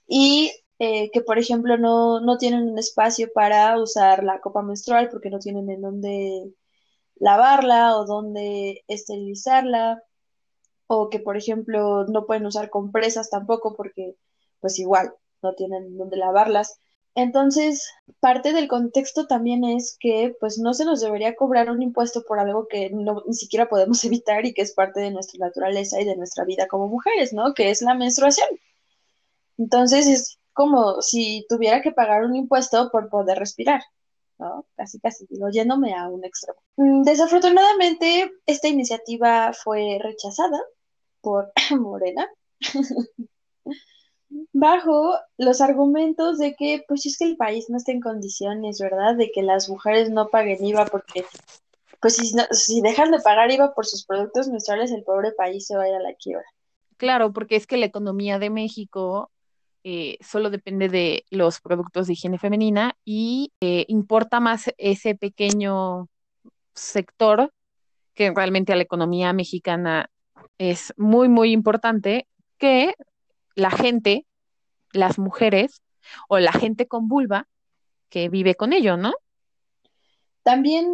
y eh, que, por ejemplo, no, no tienen un espacio para usar la copa menstrual porque no tienen en dónde lavarla o dónde esterilizarla, o que, por ejemplo, no pueden usar compresas tampoco porque, pues igual, no tienen dónde lavarlas. Entonces, parte del contexto también es que pues no se nos debería cobrar un impuesto por algo que no, ni siquiera podemos evitar y que es parte de nuestra naturaleza y de nuestra vida como mujeres, ¿no? Que es la menstruación. Entonces es como si tuviera que pagar un impuesto por poder respirar, ¿no? Casi, casi, digo, yéndome a un extremo. Mm, desafortunadamente, esta iniciativa fue rechazada por Morena. bajo los argumentos de que, pues es que el país no está en condiciones, ¿verdad? De que las mujeres no paguen IVA porque, pues si, si dejan de pagar IVA por sus productos menstruales, el pobre país se va a ir a la quiebra. Claro, porque es que la economía de México eh, solo depende de los productos de higiene femenina y eh, importa más ese pequeño sector que realmente a la economía mexicana es muy, muy importante que la gente, las mujeres o la gente con vulva que vive con ello, ¿no? También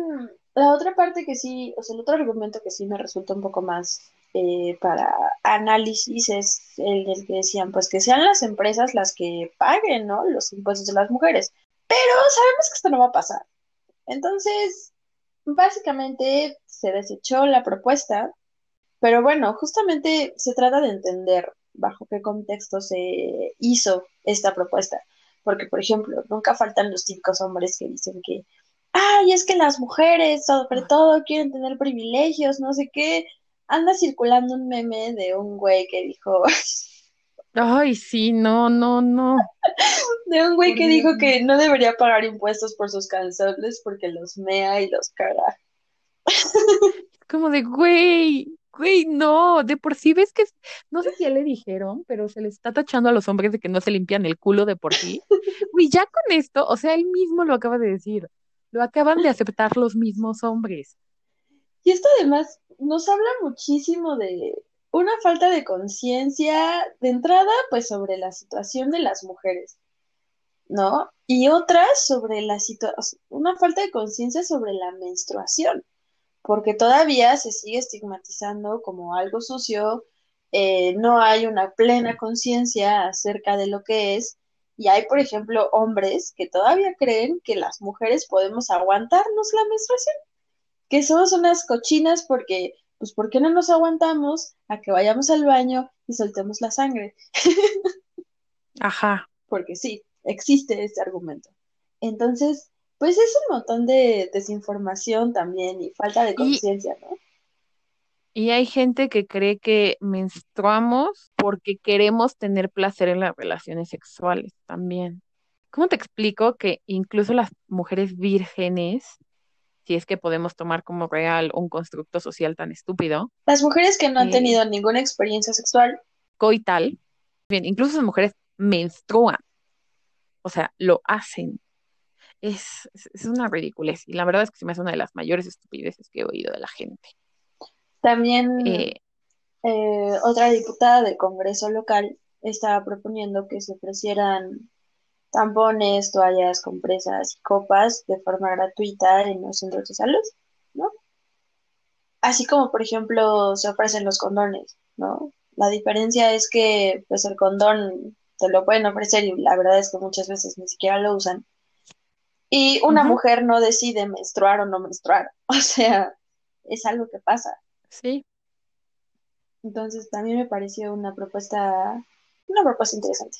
la otra parte que sí, o sea, el otro argumento que sí me resulta un poco más eh, para análisis es el que decían, pues que sean las empresas las que paguen, ¿no? Los impuestos de las mujeres. Pero sabemos que esto no va a pasar. Entonces, básicamente se desechó la propuesta, pero bueno, justamente se trata de entender bajo qué contexto se hizo esta propuesta. Porque, por ejemplo, nunca faltan los típicos hombres que dicen que, ay, es que las mujeres, sobre todo, quieren tener privilegios, no sé qué. Anda circulando un meme de un güey que dijo... Ay, sí, no, no, no. De un güey que dijo que no debería pagar impuestos por sus canciones porque los mea y los caga. Como de, güey, Güey, no, de por sí ves que, no sé si ya le dijeron, pero se le está tachando a los hombres de que no se limpian el culo de por sí. Güey, ya con esto, o sea, él mismo lo acaba de decir, lo acaban de aceptar los mismos hombres. Y esto además nos habla muchísimo de una falta de conciencia de entrada, pues sobre la situación de las mujeres, ¿no? Y otra sobre la situación, una falta de conciencia sobre la menstruación porque todavía se sigue estigmatizando como algo sucio, eh, no hay una plena conciencia acerca de lo que es, y hay, por ejemplo, hombres que todavía creen que las mujeres podemos aguantarnos la menstruación, que somos unas cochinas porque, pues, ¿por qué no nos aguantamos a que vayamos al baño y soltemos la sangre? Ajá. Porque sí, existe este argumento. Entonces, pues es un montón de desinformación también y falta de conciencia, ¿no? Y hay gente que cree que menstruamos porque queremos tener placer en las relaciones sexuales también. ¿Cómo te explico que incluso las mujeres vírgenes, si es que podemos tomar como real un constructo social tan estúpido? Las mujeres que no han eh, tenido ninguna experiencia sexual. Coital, bien, incluso las mujeres menstruan, o sea, lo hacen es, es una ridiculez. Y la verdad es que se me hace una de las mayores estupideces que he oído de la gente. También eh, eh, otra diputada del Congreso local estaba proponiendo que se ofrecieran tampones, toallas, compresas y copas de forma gratuita en los centros de salud, ¿no? Así como, por ejemplo, se ofrecen los condones, ¿no? La diferencia es que, pues, el condón te lo pueden ofrecer y la verdad es que muchas veces ni siquiera lo usan. Y una mujer no decide menstruar o no menstruar. O sea, es algo que pasa. Sí. Entonces también me pareció una propuesta, una propuesta interesante.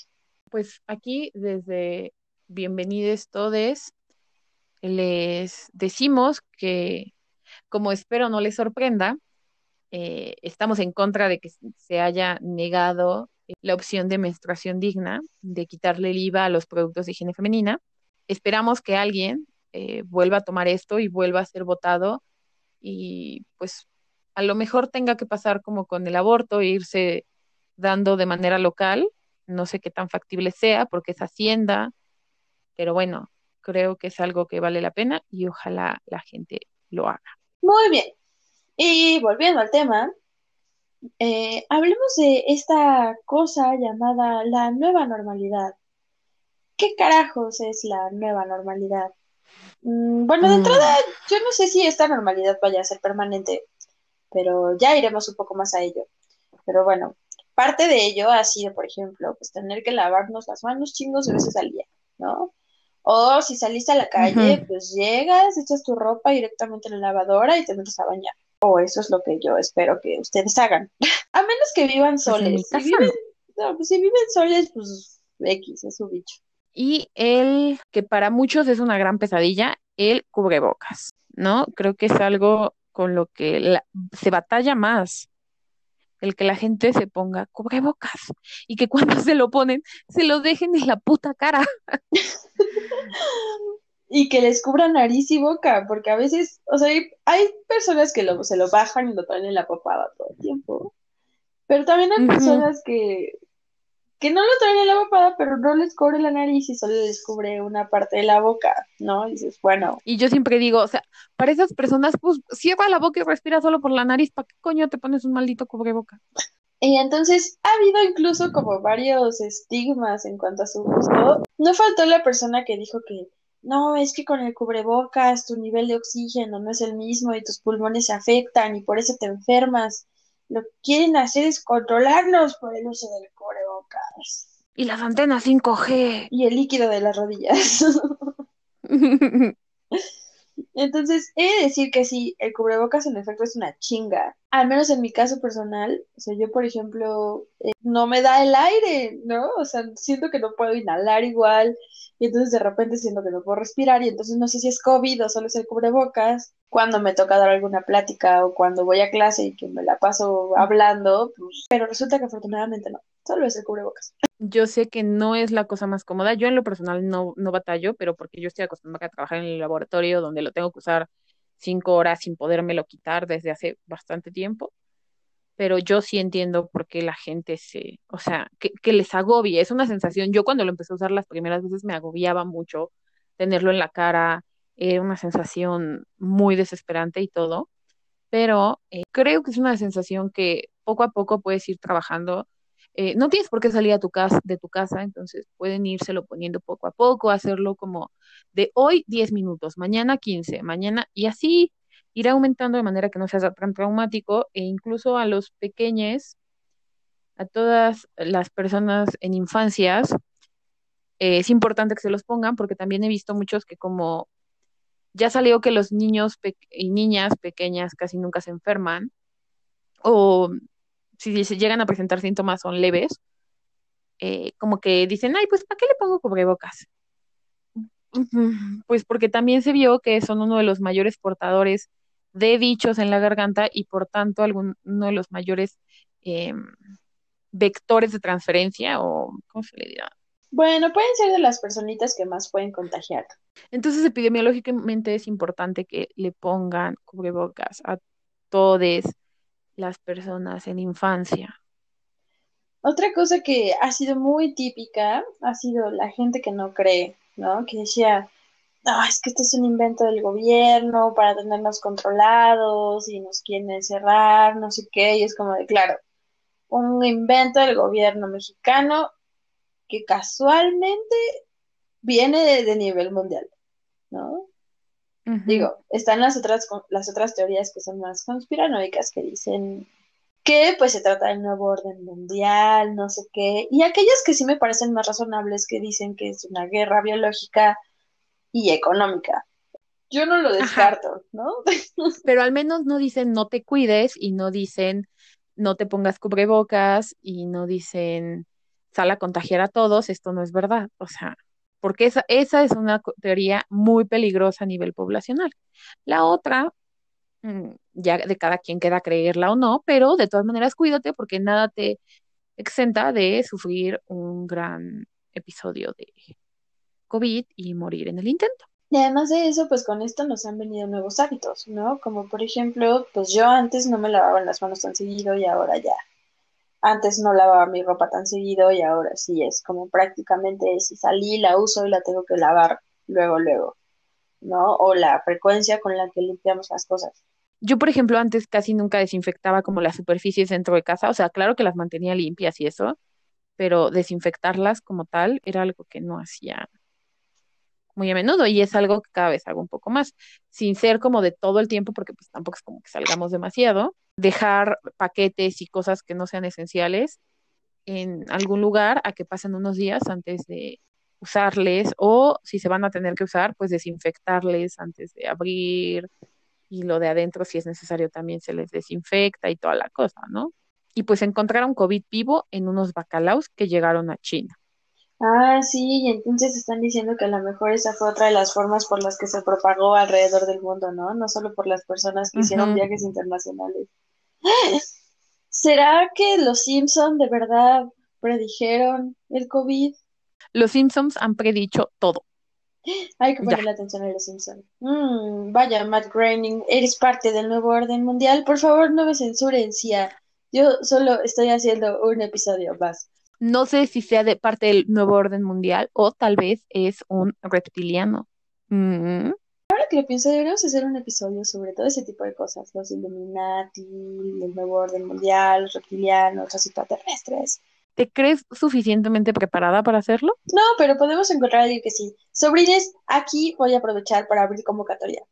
Pues aquí desde Bienvenidos Todes les decimos que, como espero no les sorprenda, eh, estamos en contra de que se haya negado la opción de menstruación digna, de quitarle el IVA a los productos de higiene femenina esperamos que alguien eh, vuelva a tomar esto y vuelva a ser votado y pues a lo mejor tenga que pasar como con el aborto e irse dando de manera local. No sé qué tan factible sea porque es Hacienda, pero bueno, creo que es algo que vale la pena y ojalá la gente lo haga. Muy bien. Y volviendo al tema, eh, hablemos de esta cosa llamada la nueva normalidad. ¿qué carajos es la nueva normalidad? Mm, bueno, de mm. entrada, yo no sé si esta normalidad vaya a ser permanente, pero ya iremos un poco más a ello. Pero bueno, parte de ello ha sido, por ejemplo, pues tener que lavarnos las manos chingos de veces al día, ¿no? O si saliste a la calle, pues llegas, echas tu ropa directamente en la lavadora y te metes a bañar. O eso es lo que yo espero que ustedes hagan. a menos que vivan pues soles. si, viven, no, pues si viven soles, pues X es su bicho y el que para muchos es una gran pesadilla, el cubrebocas, ¿no? Creo que es algo con lo que se batalla más, el que la gente se ponga cubrebocas y que cuando se lo ponen se lo dejen en la puta cara. y que les cubra nariz y boca, porque a veces, o sea, hay, personas que se lo bajan y lo traen en la papada todo el tiempo. Pero también hay personas que que no lo traen en la papada, pero no les cubre la nariz y solo les cubre una parte de la boca, ¿no? Y dices, bueno. Y yo siempre digo, o sea, para esas personas, pues cierra la boca y respira solo por la nariz, ¿para qué coño te pones un maldito cubreboca? Y entonces ha habido incluso como varios estigmas en cuanto a su gusto. No faltó la persona que dijo que no, es que con el cubrebocas tu nivel de oxígeno no es el mismo y tus pulmones se afectan y por eso te enfermas. Lo que quieren hacer es controlarnos por el uso del cubrebocas. Y las antenas 5G. Y el líquido de las rodillas. Entonces, he de decir que sí, el cubrebocas en efecto es una chinga. Al menos en mi caso personal, o sea, yo, por ejemplo, eh, no me da el aire, ¿no? O sea, siento que no puedo inhalar igual, y entonces de repente siento que no puedo respirar, y entonces no sé si es COVID o solo es el cubrebocas. Cuando me toca dar alguna plática o cuando voy a clase y que me la paso hablando, pues, pero resulta que afortunadamente no, solo es el cubrebocas. Yo sé que no es la cosa más cómoda. Yo en lo personal no, no batallo, pero porque yo estoy acostumbrada a trabajar en el laboratorio donde lo tengo que usar cinco horas sin podérmelo quitar desde hace bastante tiempo. pero yo sí entiendo por qué la gente se, o sea, que, les agobie, es una sensación, yo cuando lo empecé a usar las primeras veces me agobiaba mucho tenerlo en la cara, era una sensación muy desesperante y todo, pero eh, creo que es una sensación que poco a poco puedes ir trabajando. Eh, no tienes por qué salir de tu casa, entonces pueden írselo poniendo poco a poco, hacerlo como de hoy 10 minutos, mañana 15, mañana y así ir aumentando de manera que no sea tan traumático e incluso a los pequeños, a todas las personas en infancias, eh, es importante que se los pongan porque también he visto muchos que como ya salió que los niños y niñas pequeñas casi nunca se enferman o si se llegan a presentar síntomas son leves, eh, como que dicen, ay, pues ¿para qué le pongo cubrebocas? Pues porque también se vio que son uno de los mayores portadores de bichos en la garganta y por tanto uno de los mayores em, vectores de transferencia o, ¿cómo se le dirá? Bueno, pueden ser de las personitas que más pueden contagiar. Entonces, epidemiológicamente es importante que le pongan cubrebocas a todas las personas en infancia. Otra cosa que ha sido muy típica ha sido la gente que no cree, ¿no? Que decía, no, es que este es un invento del gobierno para tenernos controlados y nos quieren encerrar, no sé qué, y es como de, claro, un invento del gobierno mexicano que casualmente viene de, nivel mundial, ¿no? Digo, están las otras, las otras teorías que son más conspiranoicas que dicen que pues se trata del nuevo orden mundial, no sé qué, y aquellas que sí me parecen más razonables que dicen que es una guerra biológica y económica. Yo no lo descarto, ¿no? Pero al menos no dicen no te cuides y no dicen no te pongas cubrebocas y no dicen sal a contagiar a todos, esto no es verdad. O sea, porque esa, esa es una teoría muy peligrosa a nivel poblacional. La otra, ya de cada quien queda creerla o no, pero de todas maneras cuídate porque nada te exenta de sufrir un gran episodio de COVID y morir en el intento. Y además de eso, pues con esto nos han venido nuevos hábitos, ¿no? Como por ejemplo, pues yo antes no me lavaba las manos tan seguido y ahora ya antes no lavaba mi ropa tan seguido y ahora sí es como prácticamente si salí, la uso y la tengo que lavar luego, luego, ¿no? O la frecuencia con la que limpiamos las cosas. Yo, por ejemplo, antes casi nunca desinfectaba como las superficies dentro de casa, o sea, claro que las mantenía limpias y eso, pero desinfectarlas como tal era algo que no hacía muy a menudo y es algo que cada vez hago un poco más, sin ser como de todo el tiempo, porque pues tampoco es como que salgamos demasiado, dejar paquetes y cosas que no sean esenciales en algún lugar a que pasen unos días antes de usarles o si se van a tener que usar, pues desinfectarles antes de abrir y lo de adentro si es necesario también se les desinfecta y toda la cosa, ¿no? Y pues encontraron COVID vivo en unos bacalaos que llegaron a China. Ah, sí, y entonces están diciendo que a lo mejor esa fue otra de las formas por las que se propagó alrededor del mundo, ¿no? No solo por las personas que hicieron viajes internacionales. ¿Será que los Simpson de verdad predijeron el COVID? Los Simpsons han predicho todo. Hay que ponerle atención a los Simpsons. Mm, vaya, Matt Groening, eres parte del nuevo orden mundial. Por favor, no me censuren, Cia. Yo solo estoy haciendo un episodio más. No sé si sea de parte del nuevo orden mundial o tal vez es un reptiliano. Mm. Ahora que lo pienso, deberíamos hacer un episodio sobre todo ese tipo de cosas. Los Illuminati, el nuevo orden mundial, los reptilianos, los extraterrestres. ¿Te crees suficientemente preparada para hacerlo? No, pero podemos encontrar a alguien que sí. Sobrines, aquí voy a aprovechar para abrir convocatoria.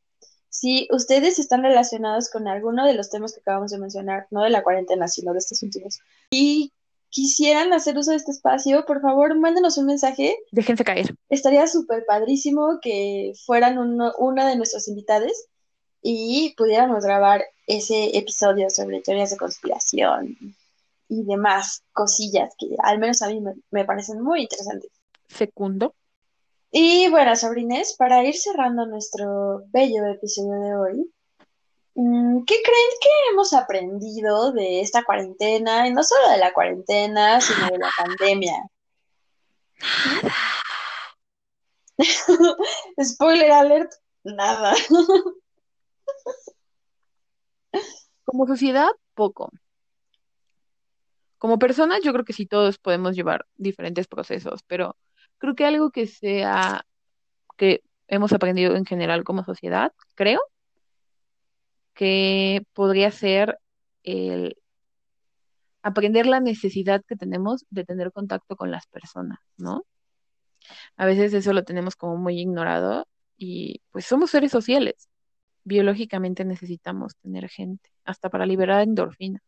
Si ustedes están relacionados con alguno de los temas que acabamos de mencionar, no de la cuarentena, sino de estos últimos, y quisieran hacer uso de este espacio, por favor, mándenos un mensaje. Déjense caer. Estaría súper padrísimo que fueran uno, una de nuestros invitados y pudiéramos grabar ese episodio sobre teorías de conspiración y demás cosillas que al menos a mí me, me parecen muy interesantes. Fecundo. Y bueno, sobrines, para ir cerrando nuestro bello episodio de hoy, Mm, ¿Qué creen que hemos aprendido de esta cuarentena? Y no solo de la cuarentena, sino de la pandemia. Nada. Spoiler alert, nada. Como sociedad, poco. Como personas, yo creo que sí todos podemos llevar diferentes procesos, pero creo que algo que sea, que hemos aprendido en general como sociedad, creo, que podría ser el aprender la necesidad que tenemos de tener contacto con las personas, ¿no? A veces eso lo tenemos como muy ignorado y pues somos seres sociales. Biológicamente necesitamos tener gente, hasta para liberar endorfina.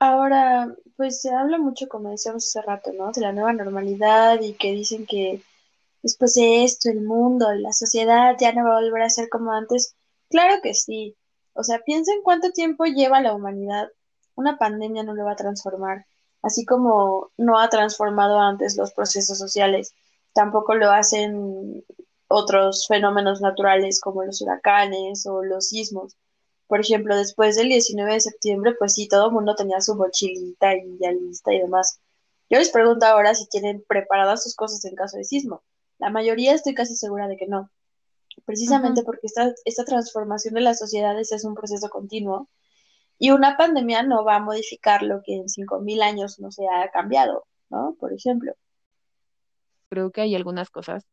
Ahora, pues se habla mucho, como decíamos hace rato, ¿no? De la nueva normalidad y que dicen que después de esto el mundo, la sociedad ya no va a volver a ser como antes. Claro que sí. O sea, piensa en cuánto tiempo lleva la humanidad. Una pandemia no lo va a transformar. Así como no ha transformado antes los procesos sociales, tampoco lo hacen otros fenómenos naturales como los huracanes o los sismos. Por ejemplo, después del 19 de septiembre, pues sí, todo el mundo tenía su mochilita y ya lista y demás. Yo les pregunto ahora si tienen preparadas sus cosas en caso de sismo. La mayoría estoy casi segura de que no. Precisamente porque esta, esta transformación de las sociedades es un proceso continuo y una pandemia no va a modificar lo que en 5.000 años no se ha cambiado, ¿no? Por ejemplo. Creo que hay algunas cosas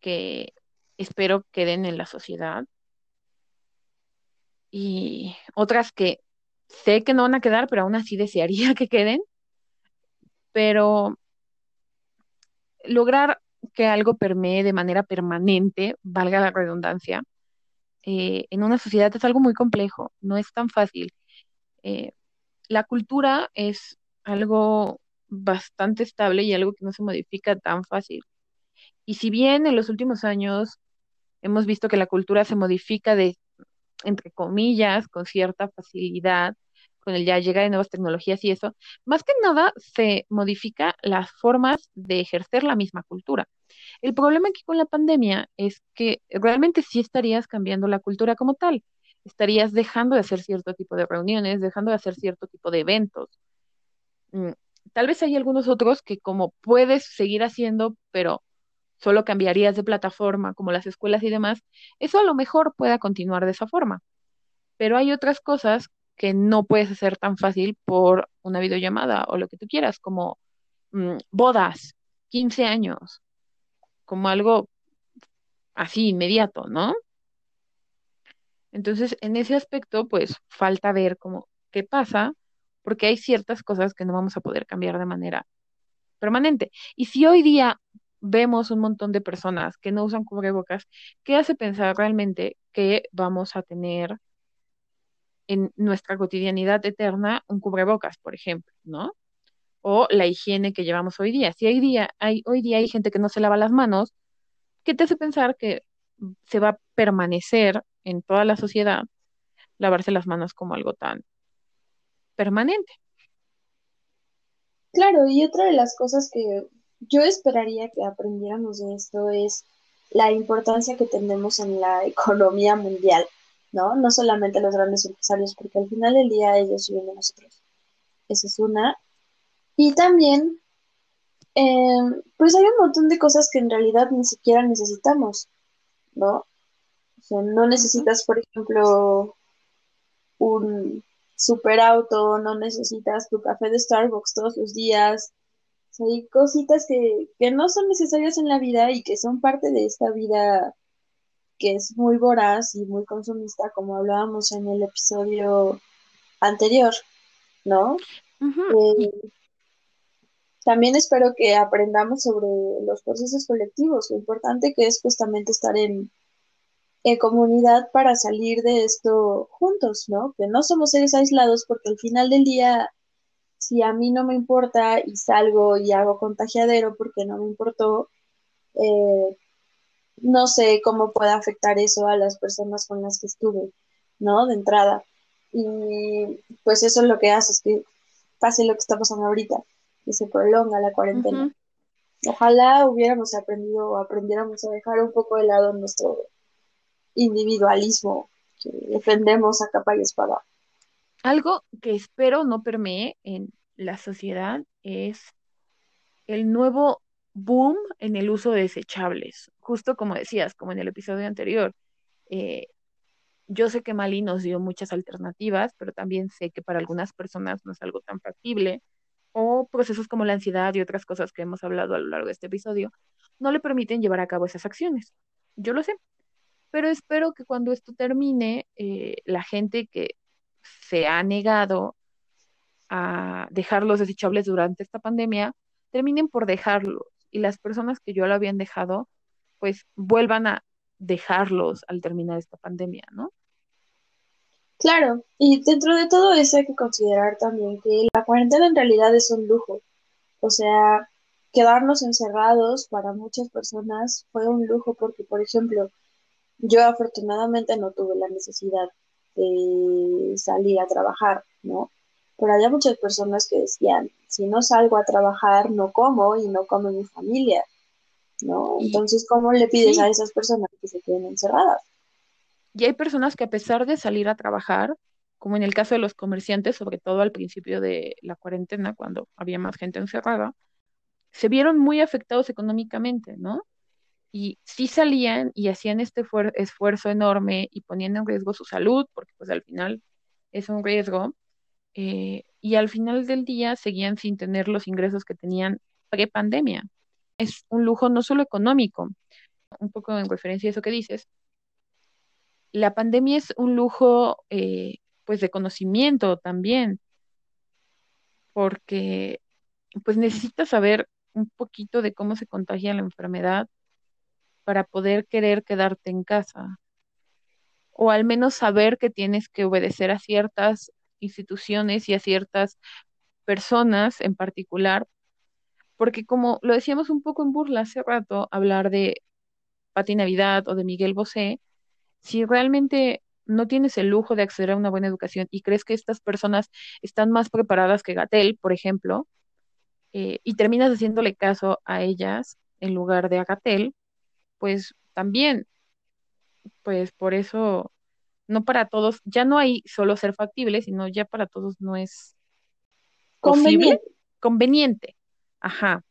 que espero queden en la sociedad y otras que sé que no van a quedar, pero aún así desearía que queden. Pero lograr que algo permee de manera permanente, valga la redundancia, eh, en una sociedad es algo muy complejo, no es tan fácil. Eh, la cultura es algo bastante estable y algo que no se modifica tan fácil. Y si bien en los últimos años hemos visto que la cultura se modifica de, entre comillas, con cierta facilidad, con el ya llega de nuevas tecnologías y eso, más que nada se modifica las formas de ejercer la misma cultura. El problema aquí con la pandemia es que realmente sí estarías cambiando la cultura como tal. Estarías dejando de hacer cierto tipo de reuniones, dejando de hacer cierto tipo de eventos. Mm, tal vez hay algunos otros que como puedes seguir haciendo, pero solo cambiarías de plataforma, como las escuelas y demás, eso a lo mejor pueda continuar de esa forma. Pero hay otras cosas que no puedes hacer tan fácil por una videollamada o lo que tú quieras, como mm, bodas, 15 años, como algo así inmediato, ¿no? Entonces, en ese aspecto, pues falta ver cómo qué pasa, porque hay ciertas cosas que no vamos a poder cambiar de manera permanente. Y si hoy día vemos un montón de personas que no usan cubrebocas, ¿qué hace pensar realmente que vamos a tener en nuestra cotidianidad eterna un cubrebocas, por ejemplo, ¿no? O la higiene que llevamos hoy día. Si hoy día hay, hoy día hay gente que no se lava las manos, ¿qué te hace pensar que se va a permanecer en toda la sociedad lavarse las manos como algo tan permanente? Claro, y otra de las cosas que yo esperaría que aprendiéramos de esto es la importancia que tenemos en la economía mundial, ¿no? No solamente los grandes empresarios, porque al final del día ellos viven de nosotros. Esa es una. Y también, em, pues hay un montón de cosas que en realidad ni siquiera necesitamos, ¿no? O sea, no necesitas, por ejemplo, un superauto, no necesitas tu café de Starbucks todos los días, hay cositas que, que no son necesarias en la vida y que son parte de esta vida que es muy voraz y muy consumista, como hablábamos en el episodio anterior, ¿no? Eh, también espero que aprendamos sobre los procesos colectivos, lo importante que es justamente estar en, en comunidad para salir de esto juntos, ¿no? Que no somos seres aislados porque al final del día si a mí no me importa y salgo y hago contagiadero porque no me importó, eh, no sé cómo puede afectar eso a las personas con las que estuve, ¿no? De entrada. Y pues eso es lo que hace, es que pase lo que está pasando ahorita, que se prolonga la cuarentena. Ojalá hubiéramos aprendido o aprendiéramos a dejar un poco de lado nuestro individualismo que defendemos a capa y espada. Algo que espero no permee en la sociedad es el nuevo boom en el uso de desechables. Justo como decías, como en el episodio anterior. Eh, yo sé que Mali nos dio muchas alternativas, pero también sé que para algunas personas no es algo tan factible. o procesos como la ansiedad y otras cosas que hemos hablado a lo largo de este episodio, no le permiten llevar a cabo esas acciones. Yo lo sé, pero espero que cuando esto termine, eh, la gente que se ha negado a dejar los desechables durante esta pandemia, terminen por dejarlos y las personas que yo lo habían dejado, pues vuelvan a dejarlos al terminar esta pandemia, ¿no? Claro, y dentro de todo eso hay que considerar también que la cuarentena en realidad es un lujo. O sea, quedarnos encerrados para muchas personas fue un lujo porque, por ejemplo, yo afortunadamente no tuve la necesidad de salir a trabajar, ¿no? Pero había muchas personas que decían, si no salgo a trabajar, no como y no come mi familia, ¿no? Entonces, ¿cómo le pides a esas personas que se queden encerradas? Y hay personas que a pesar de salir a trabajar, como en el caso de los comerciantes, sobre todo al principio de la cuarentena, cuando había más gente encerrada, se vieron muy afectados económicamente, ¿no? Y sí salían y hacían este esfuerzo enorme y ponían en riesgo su salud, porque pues al final es un riesgo, eh, y al final del día seguían sin tener los ingresos que tenían pre-pandemia. Es un lujo no solo económico, un poco en referencia a eso que dices, la pandemia es un lujo eh, pues de conocimiento también, porque pues necesitas saber un poquito de cómo se contagia la enfermedad para poder querer quedarte en casa, o al menos saber que tienes que obedecer a ciertas instituciones y a ciertas personas en particular, porque como lo decíamos un poco en burla hace rato, hablar de Pati Navidad o de Miguel Bosé, si realmente no tienes el lujo de acceder a una buena educación y crees que estas personas están más preparadas que Gatel, por ejemplo, eh, y terminas haciéndole caso a ellas en lugar de a Gatel, pues también, pues por eso no para todos, ya no hay solo ser factible, sino ya para todos no es posible, conveniente. conveniente. Ajá.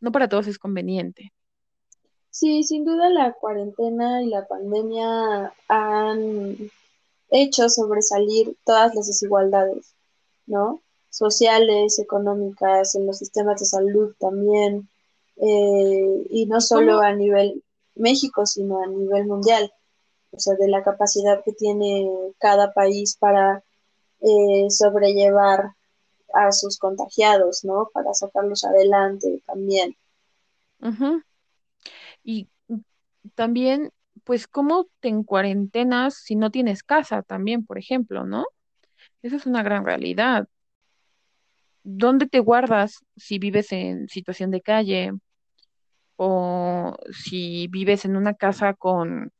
No para todos es conveniente. Sí, sin duda la cuarentena y la pandemia han hecho sobresalir todas las desigualdades, ¿no? Sociales, económicas, en los sistemas de salud también, eh, y no solo a nivel México, sino a nivel mundial o sea, de la capacidad que tiene cada país para eh, sobrellevar a sus contagiados, ¿no? Para sacarlos adelante también. Y también, pues, ¿cómo te encuarentenas si no tienes casa también, por ejemplo, ¿no? Esa es una gran realidad. ¿Dónde te guardas si vives en situación de calle o si vives en una casa con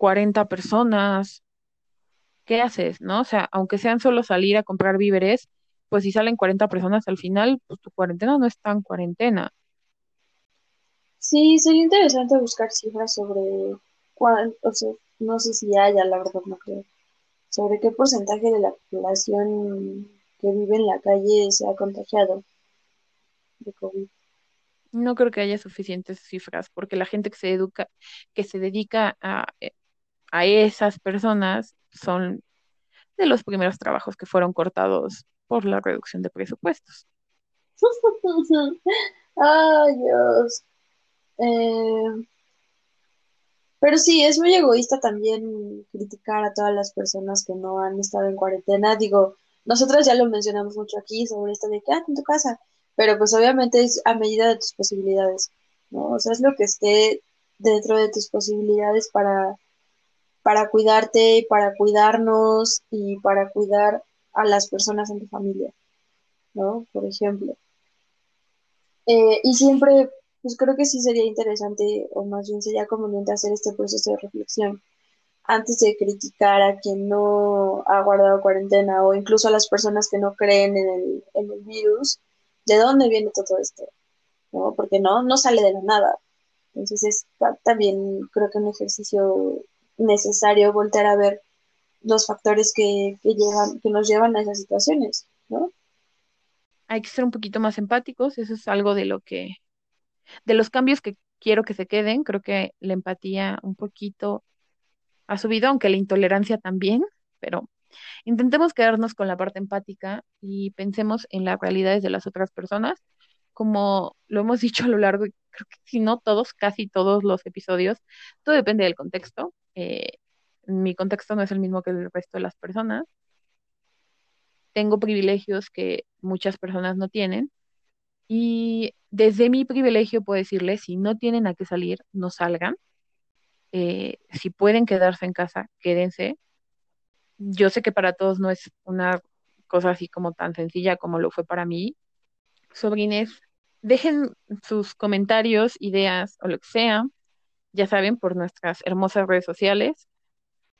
40 personas, ¿qué haces? ¿No? O sea, aunque sean solo salir a comprar víveres, pues si salen 40 personas al final, pues tu cuarentena no es tan cuarentena. Sí, sería interesante buscar cifras sobre cuánto, o sea, no sé si haya, la verdad no creo, sobre qué porcentaje de la población que vive en la calle se ha contagiado de COVID. No creo que haya suficientes cifras, porque la gente que se educa, que se dedica a eh, a esas personas son de los primeros trabajos que fueron cortados por la reducción de presupuestos. Ay, Dios. Eh, pero sí, es muy egoísta también criticar a todas las personas que no han estado en cuarentena. Digo, nosotras ya lo mencionamos mucho aquí sobre esto de quédate en tu casa, pero pues obviamente es a medida de tus posibilidades, ¿no? O sea, es lo que esté dentro de tus posibilidades para para cuidarte y para cuidarnos y para cuidar a las personas en tu familia, ¿no? Por ejemplo. Eh, y siempre, pues creo que sí sería interesante, o más bien sería conveniente hacer este proceso de reflexión antes de criticar a quien no ha guardado cuarentena o incluso a las personas que no creen en el, en el virus, ¿de dónde viene todo esto? ¿No? Porque no, no sale de la nada. Entonces es también creo que un ejercicio necesario volver a ver los factores que, que, llevan, que nos llevan a esas situaciones, ¿no? Hay que ser un poquito más empáticos, eso es algo de lo que, de los cambios que quiero que se queden, creo que la empatía un poquito ha subido, aunque la intolerancia también, pero intentemos quedarnos con la parte empática y pensemos en las realidades de las otras personas, como lo hemos dicho a lo largo, creo que si no todos, casi todos los episodios, todo depende del contexto. Eh, mi contexto no es el mismo que el resto de las personas. Tengo privilegios que muchas personas no tienen. Y desde mi privilegio puedo decirles, si no tienen a qué salir, no salgan. Eh, si pueden quedarse en casa, quédense. Yo sé que para todos no es una cosa así como tan sencilla como lo fue para mí. Sobrines, dejen sus comentarios, ideas o lo que sea, ya saben, por nuestras hermosas redes sociales.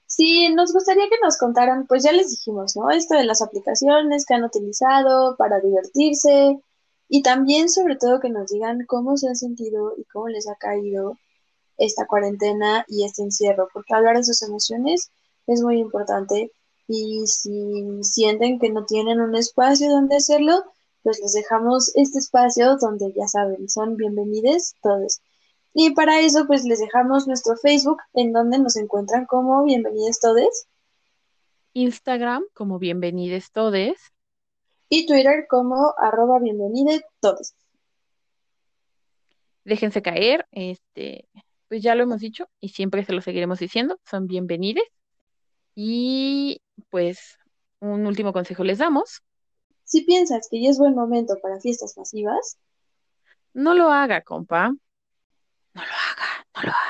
Sí, nos gustaría que nos contaran, pues ya les dijimos, ¿no? Esto de las aplicaciones que han utilizado para divertirse y también sobre todo que nos digan cómo se han sentido y cómo les ha caído esta cuarentena y este encierro, porque hablar de sus emociones es muy importante y si sienten que no tienen un espacio donde hacerlo, pues les dejamos este espacio donde ya saben, son bienvenidos todos. Y para eso, pues les dejamos nuestro Facebook, en donde nos encuentran como Bienvenidos Todes. Instagram como Bienvenidos Todes. Y Twitter como arroba Bienvenidos Todes. Déjense caer, este, pues ya lo hemos dicho y siempre se lo seguiremos diciendo, son bienvenidos. Y pues un último consejo les damos. Si piensas que ya es buen momento para fiestas masivas, no lo haga, compa. No lo haga, no lo haga.